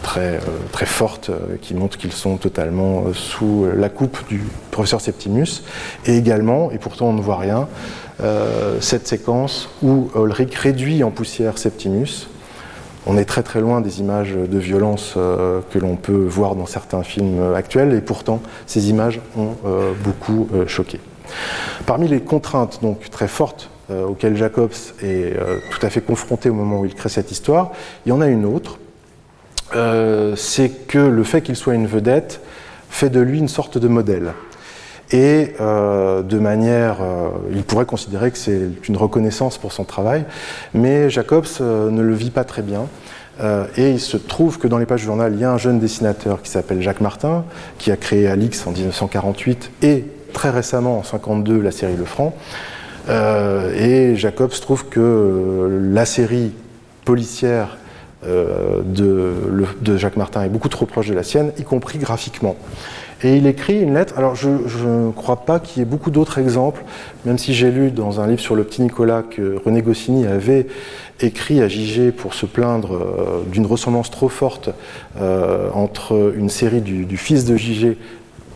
très, très fortes qui montrent qu'ils sont totalement sous la coupe du professeur Septimus. Et également, et pourtant on ne voit rien, cette séquence où Ulrich réduit en poussière Septimus. On est très très loin des images de violence que l'on peut voir dans certains films actuels et pourtant ces images ont beaucoup choqué. Parmi les contraintes donc très fortes auquel Jacobs est tout à fait confronté au moment où il crée cette histoire. Il y en a une autre, c'est que le fait qu'il soit une vedette fait de lui une sorte de modèle. Et de manière, il pourrait considérer que c'est une reconnaissance pour son travail, mais Jacobs ne le vit pas très bien. Euh, et il se trouve que dans les pages du journal, il y a un jeune dessinateur qui s'appelle Jacques Martin, qui a créé Alix en 1948 et très récemment en 1952 la série Le Franc. Euh, et Jacobs trouve que la série policière euh, de, Jacques Martin est beaucoup trop proche de la sienne, y compris graphiquement. Et il écrit une lettre. Alors, je ne crois pas qu'il y ait beaucoup d'autres exemples, même si j'ai lu dans un livre sur le petit Nicolas que René Goscinny avait écrit à Gigé pour se plaindre euh, d'une ressemblance trop forte euh, entre une série du, fils de Gigé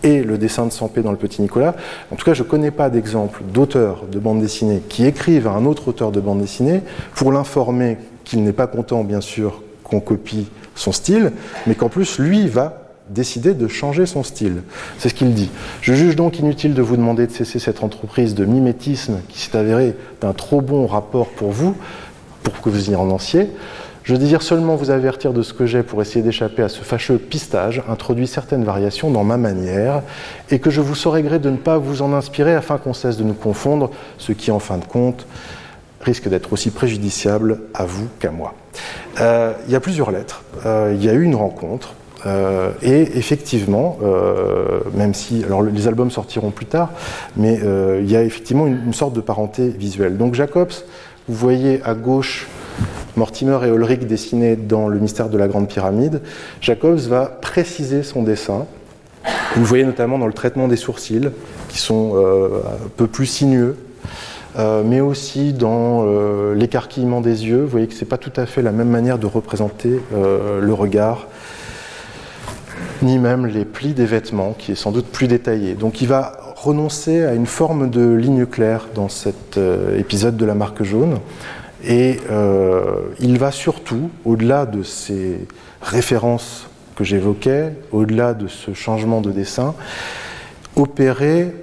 et le dessin de Sampé dans le Petit Nicolas. En tout cas, je ne connais pas d'exemple d'auteurs de bande dessinée qui écrivent à un autre auteur de bande dessinée pour l'informer qu'il n'est pas content, bien sûr, qu'on copie son style, mais qu'en plus, lui va décider de changer son style. C'est ce qu'il dit. Je juge donc inutile de vous demander de cesser cette entreprise de mimétisme qui s'est avérée d'un trop bon rapport pour vous, pour que vous y renonциez. Je désire seulement vous avertir de ce que j'ai pour essayer d'échapper à ce fâcheux pistage, introduit certaines variations dans ma manière, et que je vous saurais gré de ne pas vous en inspirer afin qu'on cesse de nous confondre, ce qui, en fin de compte, risque d'être aussi préjudiciable à vous qu'à moi. Euh, il y a plusieurs lettres, euh, il y a eu une rencontre, euh, et effectivement, même si alors les albums sortiront plus tard, mais il y a effectivement une, sorte de parenté visuelle. Donc Jacobs vous voyez à gauche Mortimer et Ulrich dessinés dans le mystère de la Grande Pyramide. Jacobs va préciser son dessin. Vous le voyez notamment dans le traitement des sourcils, qui sont euh, un peu plus sinueux, euh, mais aussi dans euh, l'écarquillement des yeux. Vous voyez que ce n'est pas tout à fait la même manière de représenter le regard, ni même les plis des vêtements, qui est sans doute plus détaillé. Donc il va renoncer à une forme de ligne claire dans cet euh, épisode de la marque jaune. Et euh, il va surtout, au-delà de ces références que j'évoquais, au-delà de ce changement de dessin, opérer,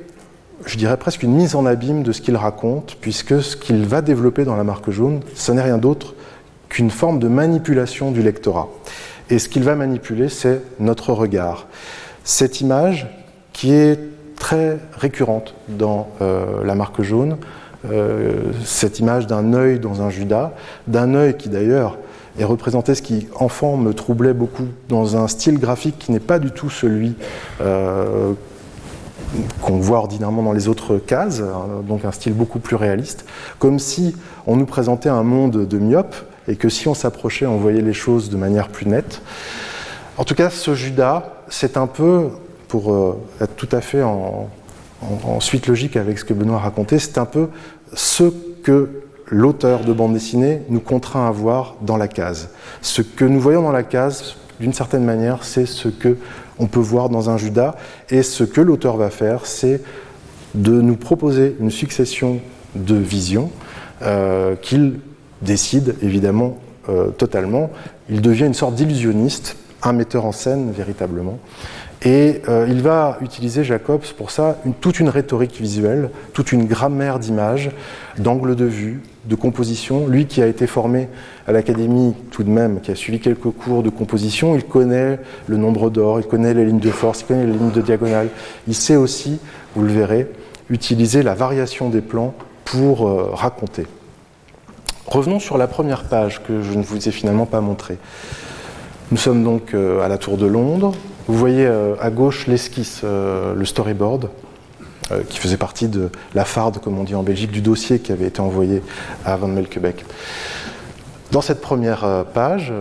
je dirais presque une mise en abîme de ce qu'il raconte, puisque ce qu'il va développer dans la marque jaune, ce n'est rien d'autre qu'une forme de manipulation du lectorat. Et ce qu'il va manipuler, c'est notre regard. Cette image qui est très récurrente dans euh, la marque jaune, euh, cette image d'un œil dans un Judas, d'un œil qui d'ailleurs est représenté, ce qui enfant me troublait beaucoup, dans un style graphique qui n'est pas du tout celui euh, qu'on voit ordinairement dans les autres cases, hein, donc un style beaucoup plus réaliste, comme si on nous présentait un monde de myope et que si on s'approchait, on voyait les choses de manière plus nette. En tout cas, ce Judas, c'est un peu pour euh, être tout à fait en, suite logique avec ce que Benoît a raconté, c'est un peu ce que l'auteur de bande dessinée nous contraint à voir dans la case. Ce que nous voyons dans la case, d'une certaine manière, c'est ce que on peut voir dans un Judas, et ce que l'auteur va faire, c'est de nous proposer une succession de visions euh, qu'il décide évidemment euh, totalement. Il devient une sorte d'illusionniste, un metteur en scène véritablement. Et euh, il va utiliser, Jacobs, pour ça, toute une rhétorique visuelle, toute une grammaire d'images, d'angle de vue, de composition. Lui qui a été formé à l'académie tout de même, qui a suivi quelques cours de composition, il connaît le nombre d'or, il connaît les lignes de force, il connaît les lignes de diagonale. Il sait aussi, vous le verrez, utiliser la variation des plans pour euh, raconter. Revenons sur la première page que je ne vous ai finalement pas montrée. Nous sommes donc euh, à la Tour de Londres. Vous voyez euh, à gauche l'esquisse, euh, le storyboard, qui faisait partie de la farde, comme on dit en Belgique, du dossier qui avait été envoyé à Van Melkebeek. Dans cette première page,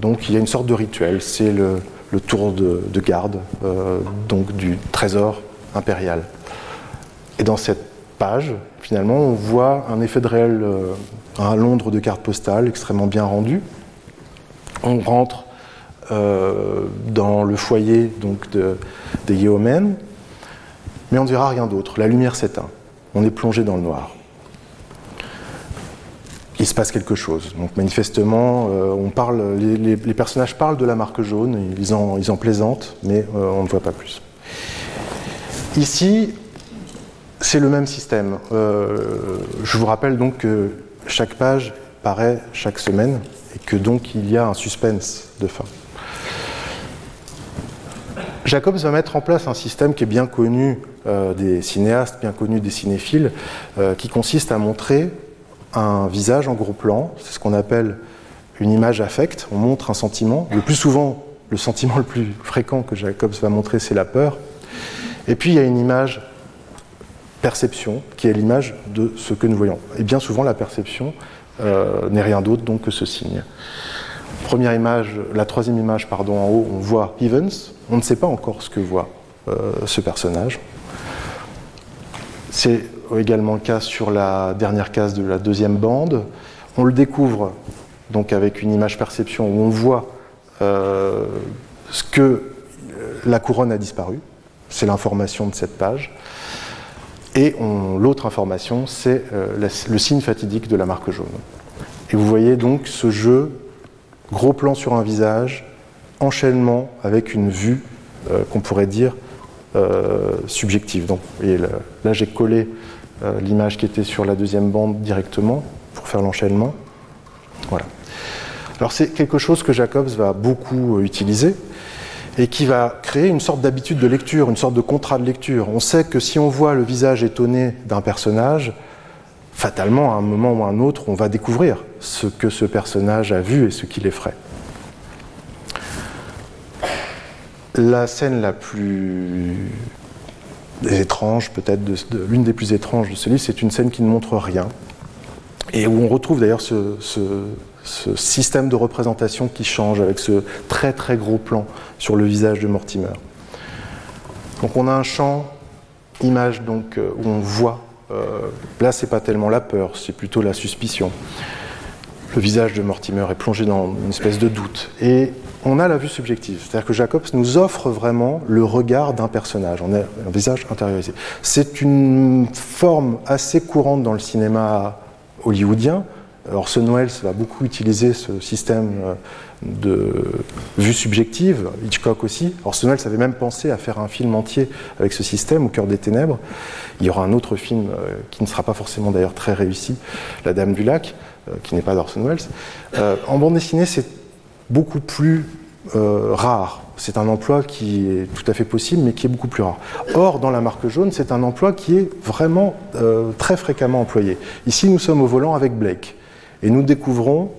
donc, il y a une sorte de rituel, c'est le, tour de, garde donc du trésor impérial. Et dans cette finalement, on voit un effet de réel, un Londres de carte postale extrêmement bien rendu. On rentre euh, dans le foyer donc, de, des Yeomen, mais on ne verra rien d'autre. La lumière s'éteint. On est plongé dans le noir. Il se passe quelque chose. Donc manifestement, euh, on parle, les, personnages parlent de la marque jaune, ils en, ils en plaisantent, mais euh, on ne voit pas plus. Ici, c'est le même système. je vous rappelle donc que chaque page paraît chaque semaine et que donc il y a un suspense de fin. Jacobs va mettre en place un système qui est bien connu euh, des cinéastes, bien connu des cinéphiles, euh, qui consiste à montrer un visage en gros plan. C'est ce qu'on appelle une image affecte. On montre un sentiment. Le plus souvent, le sentiment le plus fréquent que Jacobs va montrer, c'est la peur. Et puis il y a une image perception, qui est l'image de ce que nous voyons. Et bien souvent, la perception euh, n'est rien d'autre donc que ce signe. Première image, la troisième image, pardon, en haut, on voit Evans. On ne sait pas encore ce que voit euh, ce personnage. C'est également le cas sur la dernière case de la deuxième bande. On le découvre donc avec une image perception où on voit euh, ce que la couronne a disparu. C'est l'information de cette page. Et l'autre information, c'est le signe fatidique de la marque jaune. Et vous voyez donc ce jeu Gros plan sur un visage, enchaînement avec une vue euh, qu'on pourrait dire euh, subjective. Donc, là, j'ai collé euh, l'image qui était sur la deuxième bande directement pour faire l'enchaînement. Voilà. Alors c'est quelque chose que Jacobs va beaucoup utiliser et qui va créer une sorte d'habitude de lecture, une sorte de contrat de lecture. On sait que si on voit le visage étonné d'un personnage, fatalement, à un moment ou à un autre, on va découvrir ce que ce personnage a vu et ce qui l'effraie. La scène la plus étrange, peut-être l'une des plus étranges de ce livre, c'est une scène qui ne montre rien, et où on retrouve d'ailleurs ce, ce, système de représentation qui change avec ce très très gros plan sur le visage de Mortimer. Donc on a un champ image donc, euh, où on voit euh, là, c'est pas tellement la peur, c'est plutôt la suspicion. Le visage de Mortimer est plongé dans une espèce de doute. Et on a la vue subjective. C'est-à-dire que Jacobs nous offre vraiment le regard d'un personnage. On a un visage intériorisé. C'est une forme assez courante dans le cinéma hollywoodien. Orson Welles va beaucoup utiliser ce système euh, de vue subjective, Hitchcock aussi. Orson Welles avait même pensé à faire un film entier avec ce système, Au cœur des ténèbres. Il y aura un autre film euh, qui ne sera pas forcément d'ailleurs très réussi, La Dame du Lac, euh, qui n'est pas d'Orson Welles. en bande dessinée, c'est beaucoup plus rare. C'est un emploi qui est tout à fait possible, mais qui est beaucoup plus rare. Or, dans la marque jaune, c'est un emploi qui est vraiment très fréquemment employé. Ici, nous sommes au volant avec Blake. Et nous découvrons,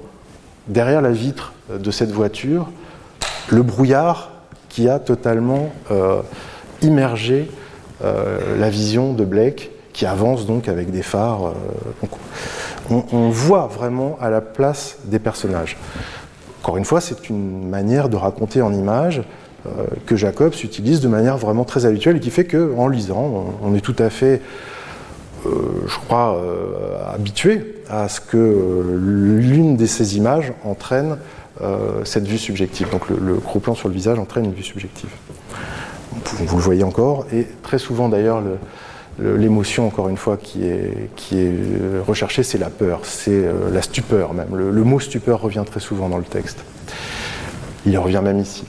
derrière la vitre de cette voiture, le brouillard qui a totalement euh, immergé euh, la vision de Blake, qui avance donc avec des phares. Euh, on, voit vraiment à la place des personnages. Encore une fois, c'est une manière de raconter en images que Jacobs utilise de manière vraiment très habituelle et qui fait qu'en lisant, on, est tout à fait euh, je crois, euh, habitué à ce que euh, l'une de ces images entraîne cette vue subjective. Donc le, gros plan sur le visage entraîne une vue subjective. Vous le voyez encore, et très souvent d'ailleurs, l'émotion, encore une fois, qui est, qui est recherchée, c'est la peur, c'est la stupeur même. Le, le, mot stupeur revient très souvent dans le texte. Il revient même ici.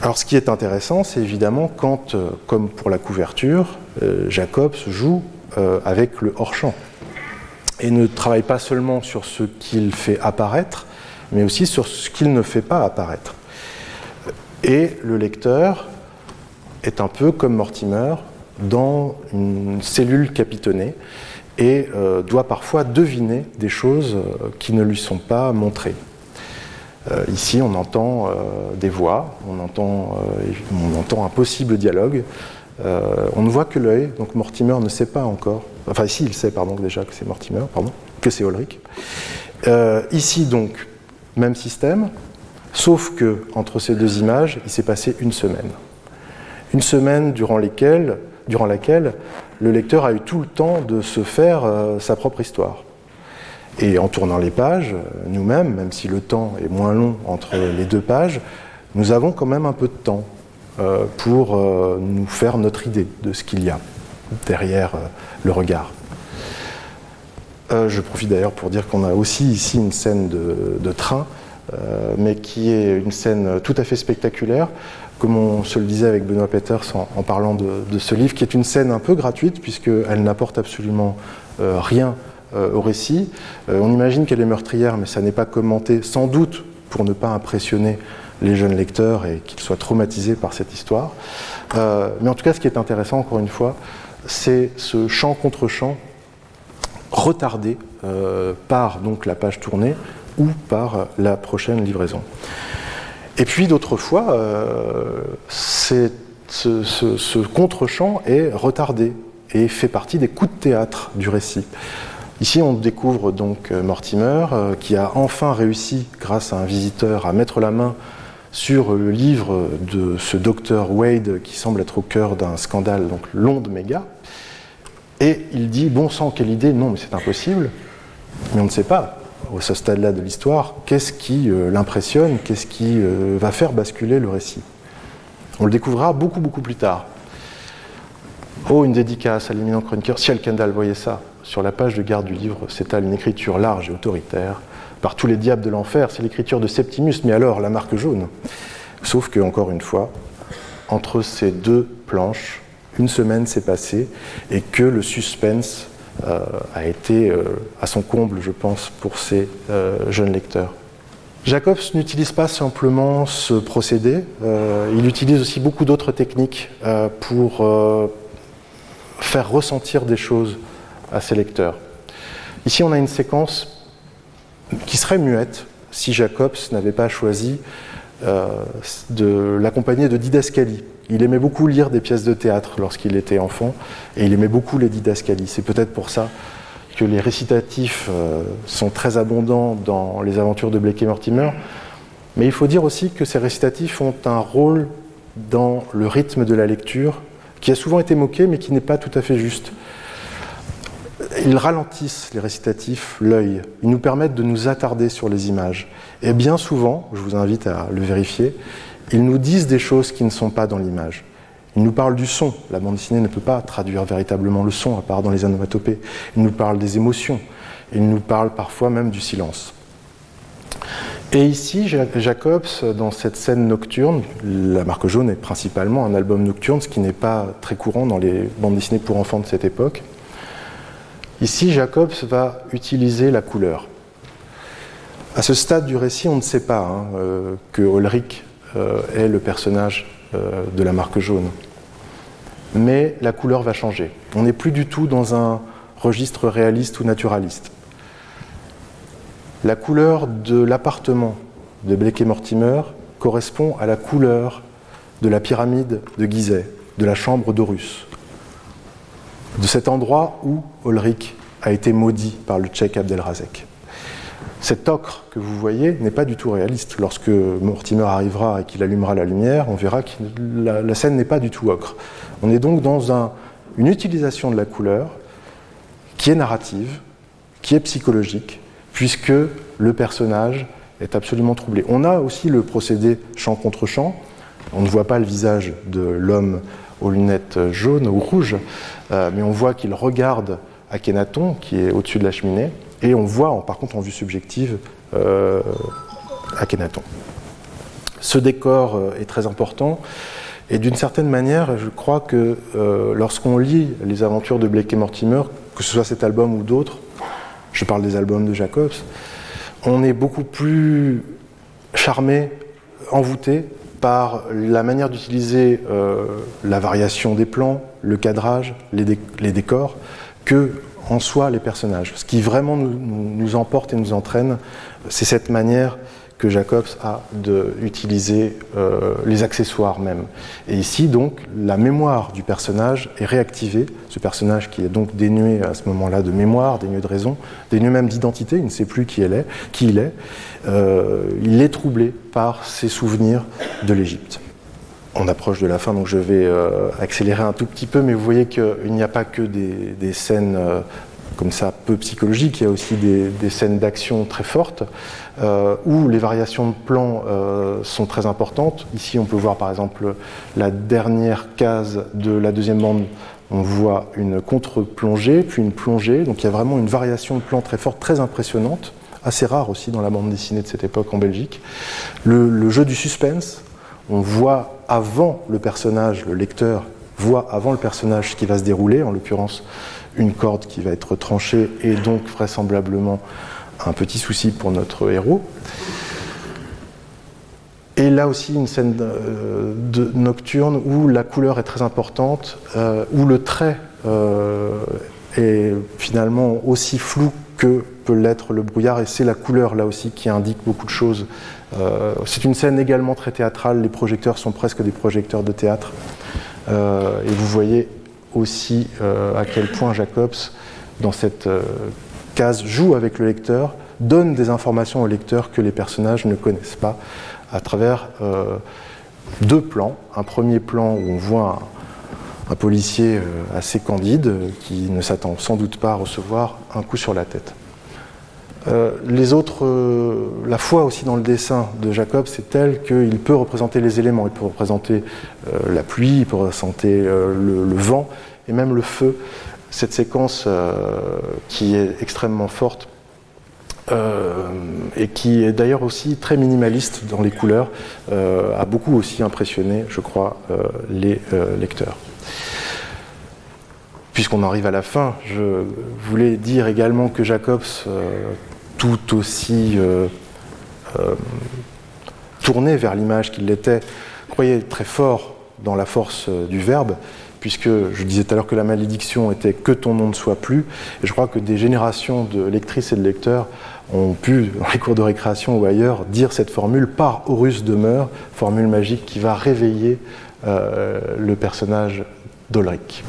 Alors ce qui est intéressant, c'est évidemment quand, comme pour la couverture, euh, Jacobs joue euh, avec le hors-champ et ne travaille pas seulement sur ce qu'il fait apparaître, mais aussi sur ce qu'il ne fait pas apparaître. Et le lecteur est un peu comme Mortimer dans une cellule capitonnée et euh, doit parfois deviner des choses qui ne lui sont pas montrées. ici, on entend des voix, on entend, on entend un possible dialogue, euh, on ne voit que l'œil, donc Mortimer ne sait pas encore. Enfin, ici, il sait, déjà que c'est Mortimer, que c'est Ulrich. Euh, ici, donc, même système, sauf que entre ces deux images, il s'est passé une semaine. Une semaine durant, laquelle le lecteur a eu tout le temps de se faire euh, sa propre histoire. Et en tournant les pages, nous-mêmes, même si le temps est moins long entre les deux pages, nous avons quand même un peu de temps pour euh, nous faire notre idée de ce qu'il y a derrière euh, le regard. je profite d'ailleurs pour dire qu'on a aussi ici une scène de, train mais qui est une scène tout à fait spectaculaire, comme on se le disait avec Benoît Peters en, parlant de, ce livre, qui est une scène un peu gratuite, puisqu'elle n'apporte absolument rien au récit. on imagine qu'elle est meurtrière, mais ça n'est pas commenté, sans doute pour ne pas impressionner les jeunes lecteurs et qu'ils soient traumatisés par cette histoire. Euh, mais en tout cas, ce qui est intéressant, encore une fois, c'est ce chant contre chant retardé euh, par donc la page tournée ou par la prochaine livraison. Et puis d'autres fois, euh, ce, ce contre-champ est retardé et fait partie des coups de théâtre du récit. Ici, on découvre donc Mortimer, qui a enfin réussi, grâce à un visiteur, à mettre la main sur le livre de ce docteur Wade qui semble être au cœur d'un scandale, donc l'onde méga. Et il dit Bon sang, quelle idée Non, mais c'est impossible. Mais on ne sait pas, au ce stade-là de l'histoire, qu'est-ce qui euh, l'impressionne, qu'est-ce qui euh, va faire basculer le récit. On le découvrira beaucoup, beaucoup plus tard. Oh, une dédicace à l'éminent chroniqueur. Si Kendall voyait ça, sur la page de garde du livre s'étale une écriture large et autoritaire par tous les diables de l'enfer, c'est l'écriture de Septimus, mais alors la marque jaune. Sauf que, encore une fois, entre ces deux planches, une semaine s'est passée et que le suspense euh, a été euh, à son comble, je pense, pour ces euh, jeunes lecteurs. Jacobs n'utilise pas simplement ce procédé, il utilise aussi beaucoup d'autres techniques pour faire ressentir des choses à ses lecteurs. Ici, on a une séquence qui serait muette si Jacobs n'avait pas choisi euh, de l'accompagner de didascalie. Il aimait beaucoup lire des pièces de théâtre lorsqu'il était enfant et il aimait beaucoup les didascalies. C'est peut-être pour ça que les récitatifs euh, sont très abondants dans les aventures de Blake et Mortimer. Mais il faut dire aussi que ces récitatifs ont un rôle dans le rythme de la lecture qui a souvent été moqué mais qui n'est pas tout à fait juste ils ralentissent les récitatifs, l'œil. Ils nous permettent de nous attarder sur les images. Et bien souvent, je vous invite à le vérifier, ils nous disent des choses qui ne sont pas dans l'image. Ils nous parlent du son. La bande dessinée ne peut pas traduire véritablement le son, à part dans les onomatopées. Ils nous parlent des émotions. Ils nous parlent parfois même du silence. Et ici, Jacobs, dans cette scène nocturne, La Marque Jaune est principalement un album nocturne, ce qui n'est pas très courant dans les bandes dessinées pour enfants de cette époque. Ici, Jacobs va utiliser la couleur. À ce stade du récit, on ne sait pas hein, euh, que Ulrich euh, est le personnage euh, de la marque jaune. Mais la couleur va changer. On n'est plus du tout dans un registre réaliste ou naturaliste. La couleur de l'appartement de Blake et Mortimer correspond à la couleur de la pyramide de Gizeh, de la chambre d'Horus de cet endroit où Ulrich a été maudit par le tchèque Abdelrazek. Cet ocre que vous voyez n'est pas du tout réaliste. Lorsque Mortimer arrivera et qu'il allumera la lumière, on verra que la, scène n'est pas du tout ocre. On est donc dans une utilisation de la couleur qui est narrative, qui est psychologique, puisque le personnage est absolument troublé. On a aussi le procédé champ contre champ. On ne voit pas le visage de l'homme aux lunettes jaunes ou rouges, euh, mais on voit qu'il regarde Akhenaton, qui est au-dessus de la cheminée, et on voit, par contre, en vue subjective, euh, Akhenaton. Ce décor euh, est très important, et d'une certaine manière, je crois que lorsqu'on lit les aventures de Blake et Mortimer, que ce soit cet album ou d'autres, je parle des albums de Jacobs, on est beaucoup plus charmé, envoûté par la manière d'utiliser euh, la variation des plans, le cadrage, les, décors, que en soi les personnages. Ce qui vraiment nous, emporte et nous entraîne, c'est cette manière que Jacobs a d'utiliser euh, les accessoires même. Et ici, donc, la mémoire du personnage est réactivée. Ce personnage qui est donc dénué à ce moment-là de mémoire, dénué de raison, dénué même d'identité, il ne sait plus qui, est, qui il est. Euh, il est troublé par ses souvenirs de l'Égypte. On approche de la fin, donc je vais euh, accélérer un tout petit peu, mais vous voyez qu'il n'y a pas que des, scènes comme ça peu psychologiques, il y a aussi des, scènes d'action très fortes. Euh, où les variations de plan euh, sont très importantes. Ici, on peut voir par exemple la dernière case de la deuxième bande. On voit une contre-plongée, puis une plongée. Donc il y a vraiment une variation de plan très forte, très impressionnante, assez rare aussi dans la bande dessinée de cette époque en Belgique. Le, jeu du suspense, on voit avant le personnage, le lecteur voit avant le personnage ce qui va se dérouler, en l'occurrence une corde qui va être tranchée et donc vraisemblablement un petit souci pour notre héros. Et là aussi une scène euh, de, nocturne où la couleur est très importante, euh, où le trait euh, est finalement aussi flou que peut l'être le brouillard, et c'est la couleur là aussi qui indique beaucoup de choses. c'est une scène également très théâtrale, les projecteurs sont presque des projecteurs de théâtre, et vous voyez aussi à quel point Jacobs, dans cette case, joue avec le lecteur, donne des informations au lecteur que les personnages ne connaissent pas à travers euh, deux plans. Un premier plan où on voit un, policier euh, assez candide qui ne s'attend sans doute pas à recevoir un coup sur la tête. Euh, les autres, la foi aussi dans le dessin de Jacob, c'est tel qu'il peut représenter les éléments, il peut représenter la pluie, il peut représenter le, vent et même le feu. Cette séquence qui est extrêmement forte euh, et qui est d'ailleurs aussi très minimaliste dans les couleurs, euh, a beaucoup aussi impressionné, je crois, euh, les lecteurs. Puisqu'on arrive à la fin, je voulais dire également que Jacobs, tout aussi tourné vers l'image qu'il l'était, croyait très fort dans la force du verbe, puisque je disais tout à l'heure que la malédiction était que ton nom ne soit plus, et je crois que des générations de lectrices et de lecteurs ont pu, dans les cours de récréation ou ailleurs, dire cette formule par Horus demeure, formule magique qui va réveiller euh, le personnage d'Olric.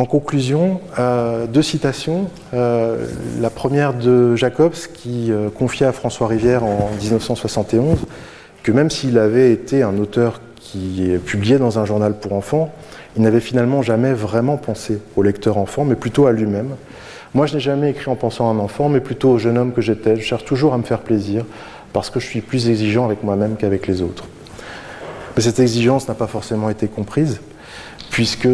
En conclusion, euh, deux citations. Euh, la première de Jacobs qui confia à François Rivière en 1971 que même s'il avait été un auteur qui publié dans un journal pour enfants, il n'avait finalement jamais vraiment pensé au lecteur enfant, mais plutôt à lui-même. Moi, je n'ai jamais écrit en pensant à un enfant, mais plutôt au jeune homme que j'étais. Je cherche toujours à me faire plaisir, parce que je suis plus exigeant avec moi-même qu'avec les autres. Mais cette exigence n'a pas forcément été comprise, puisque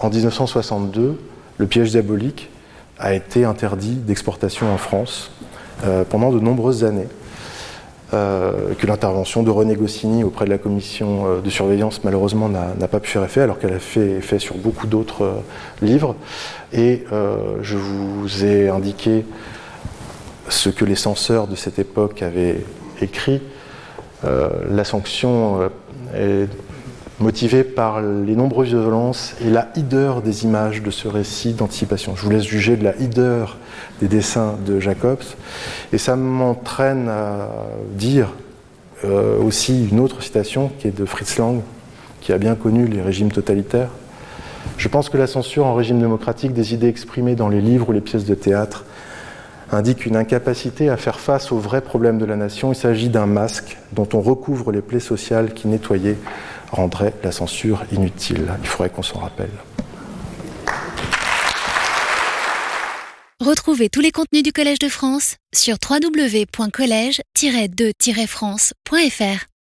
en 1962, le piège diabolique a été interdit d'exportation en France euh, pendant de nombreuses années. Euh, que l'intervention de René Goscinny auprès de la commission euh, de surveillance malheureusement n'a pas pu faire effet alors qu'elle a fait effet sur beaucoup d'autres livres. Et je vous ai indiqué ce que les censeurs de cette époque avaient écrit. la sanction est motivée par les nombreuses violences et la hideur des images de ce récit d'anticipation. Je vous laisse juger de la hideur des dessins de Jacobs. Et ça m'entraîne à dire euh, aussi une autre citation qui est de Fritz Lang, qui a bien connu les régimes totalitaires. Je pense que la censure en régime démocratique des idées exprimées dans les livres ou les pièces de théâtre indique une incapacité à faire face aux vrais problèmes de la nation. Il s'agit d'un masque dont on recouvre les plaies sociales qui, nettoyées, rendraient la censure inutile. Il faudrait qu'on s'en rappelle. Retrouvez tous les contenus du Collège de France sur www.colège-2-france.fr.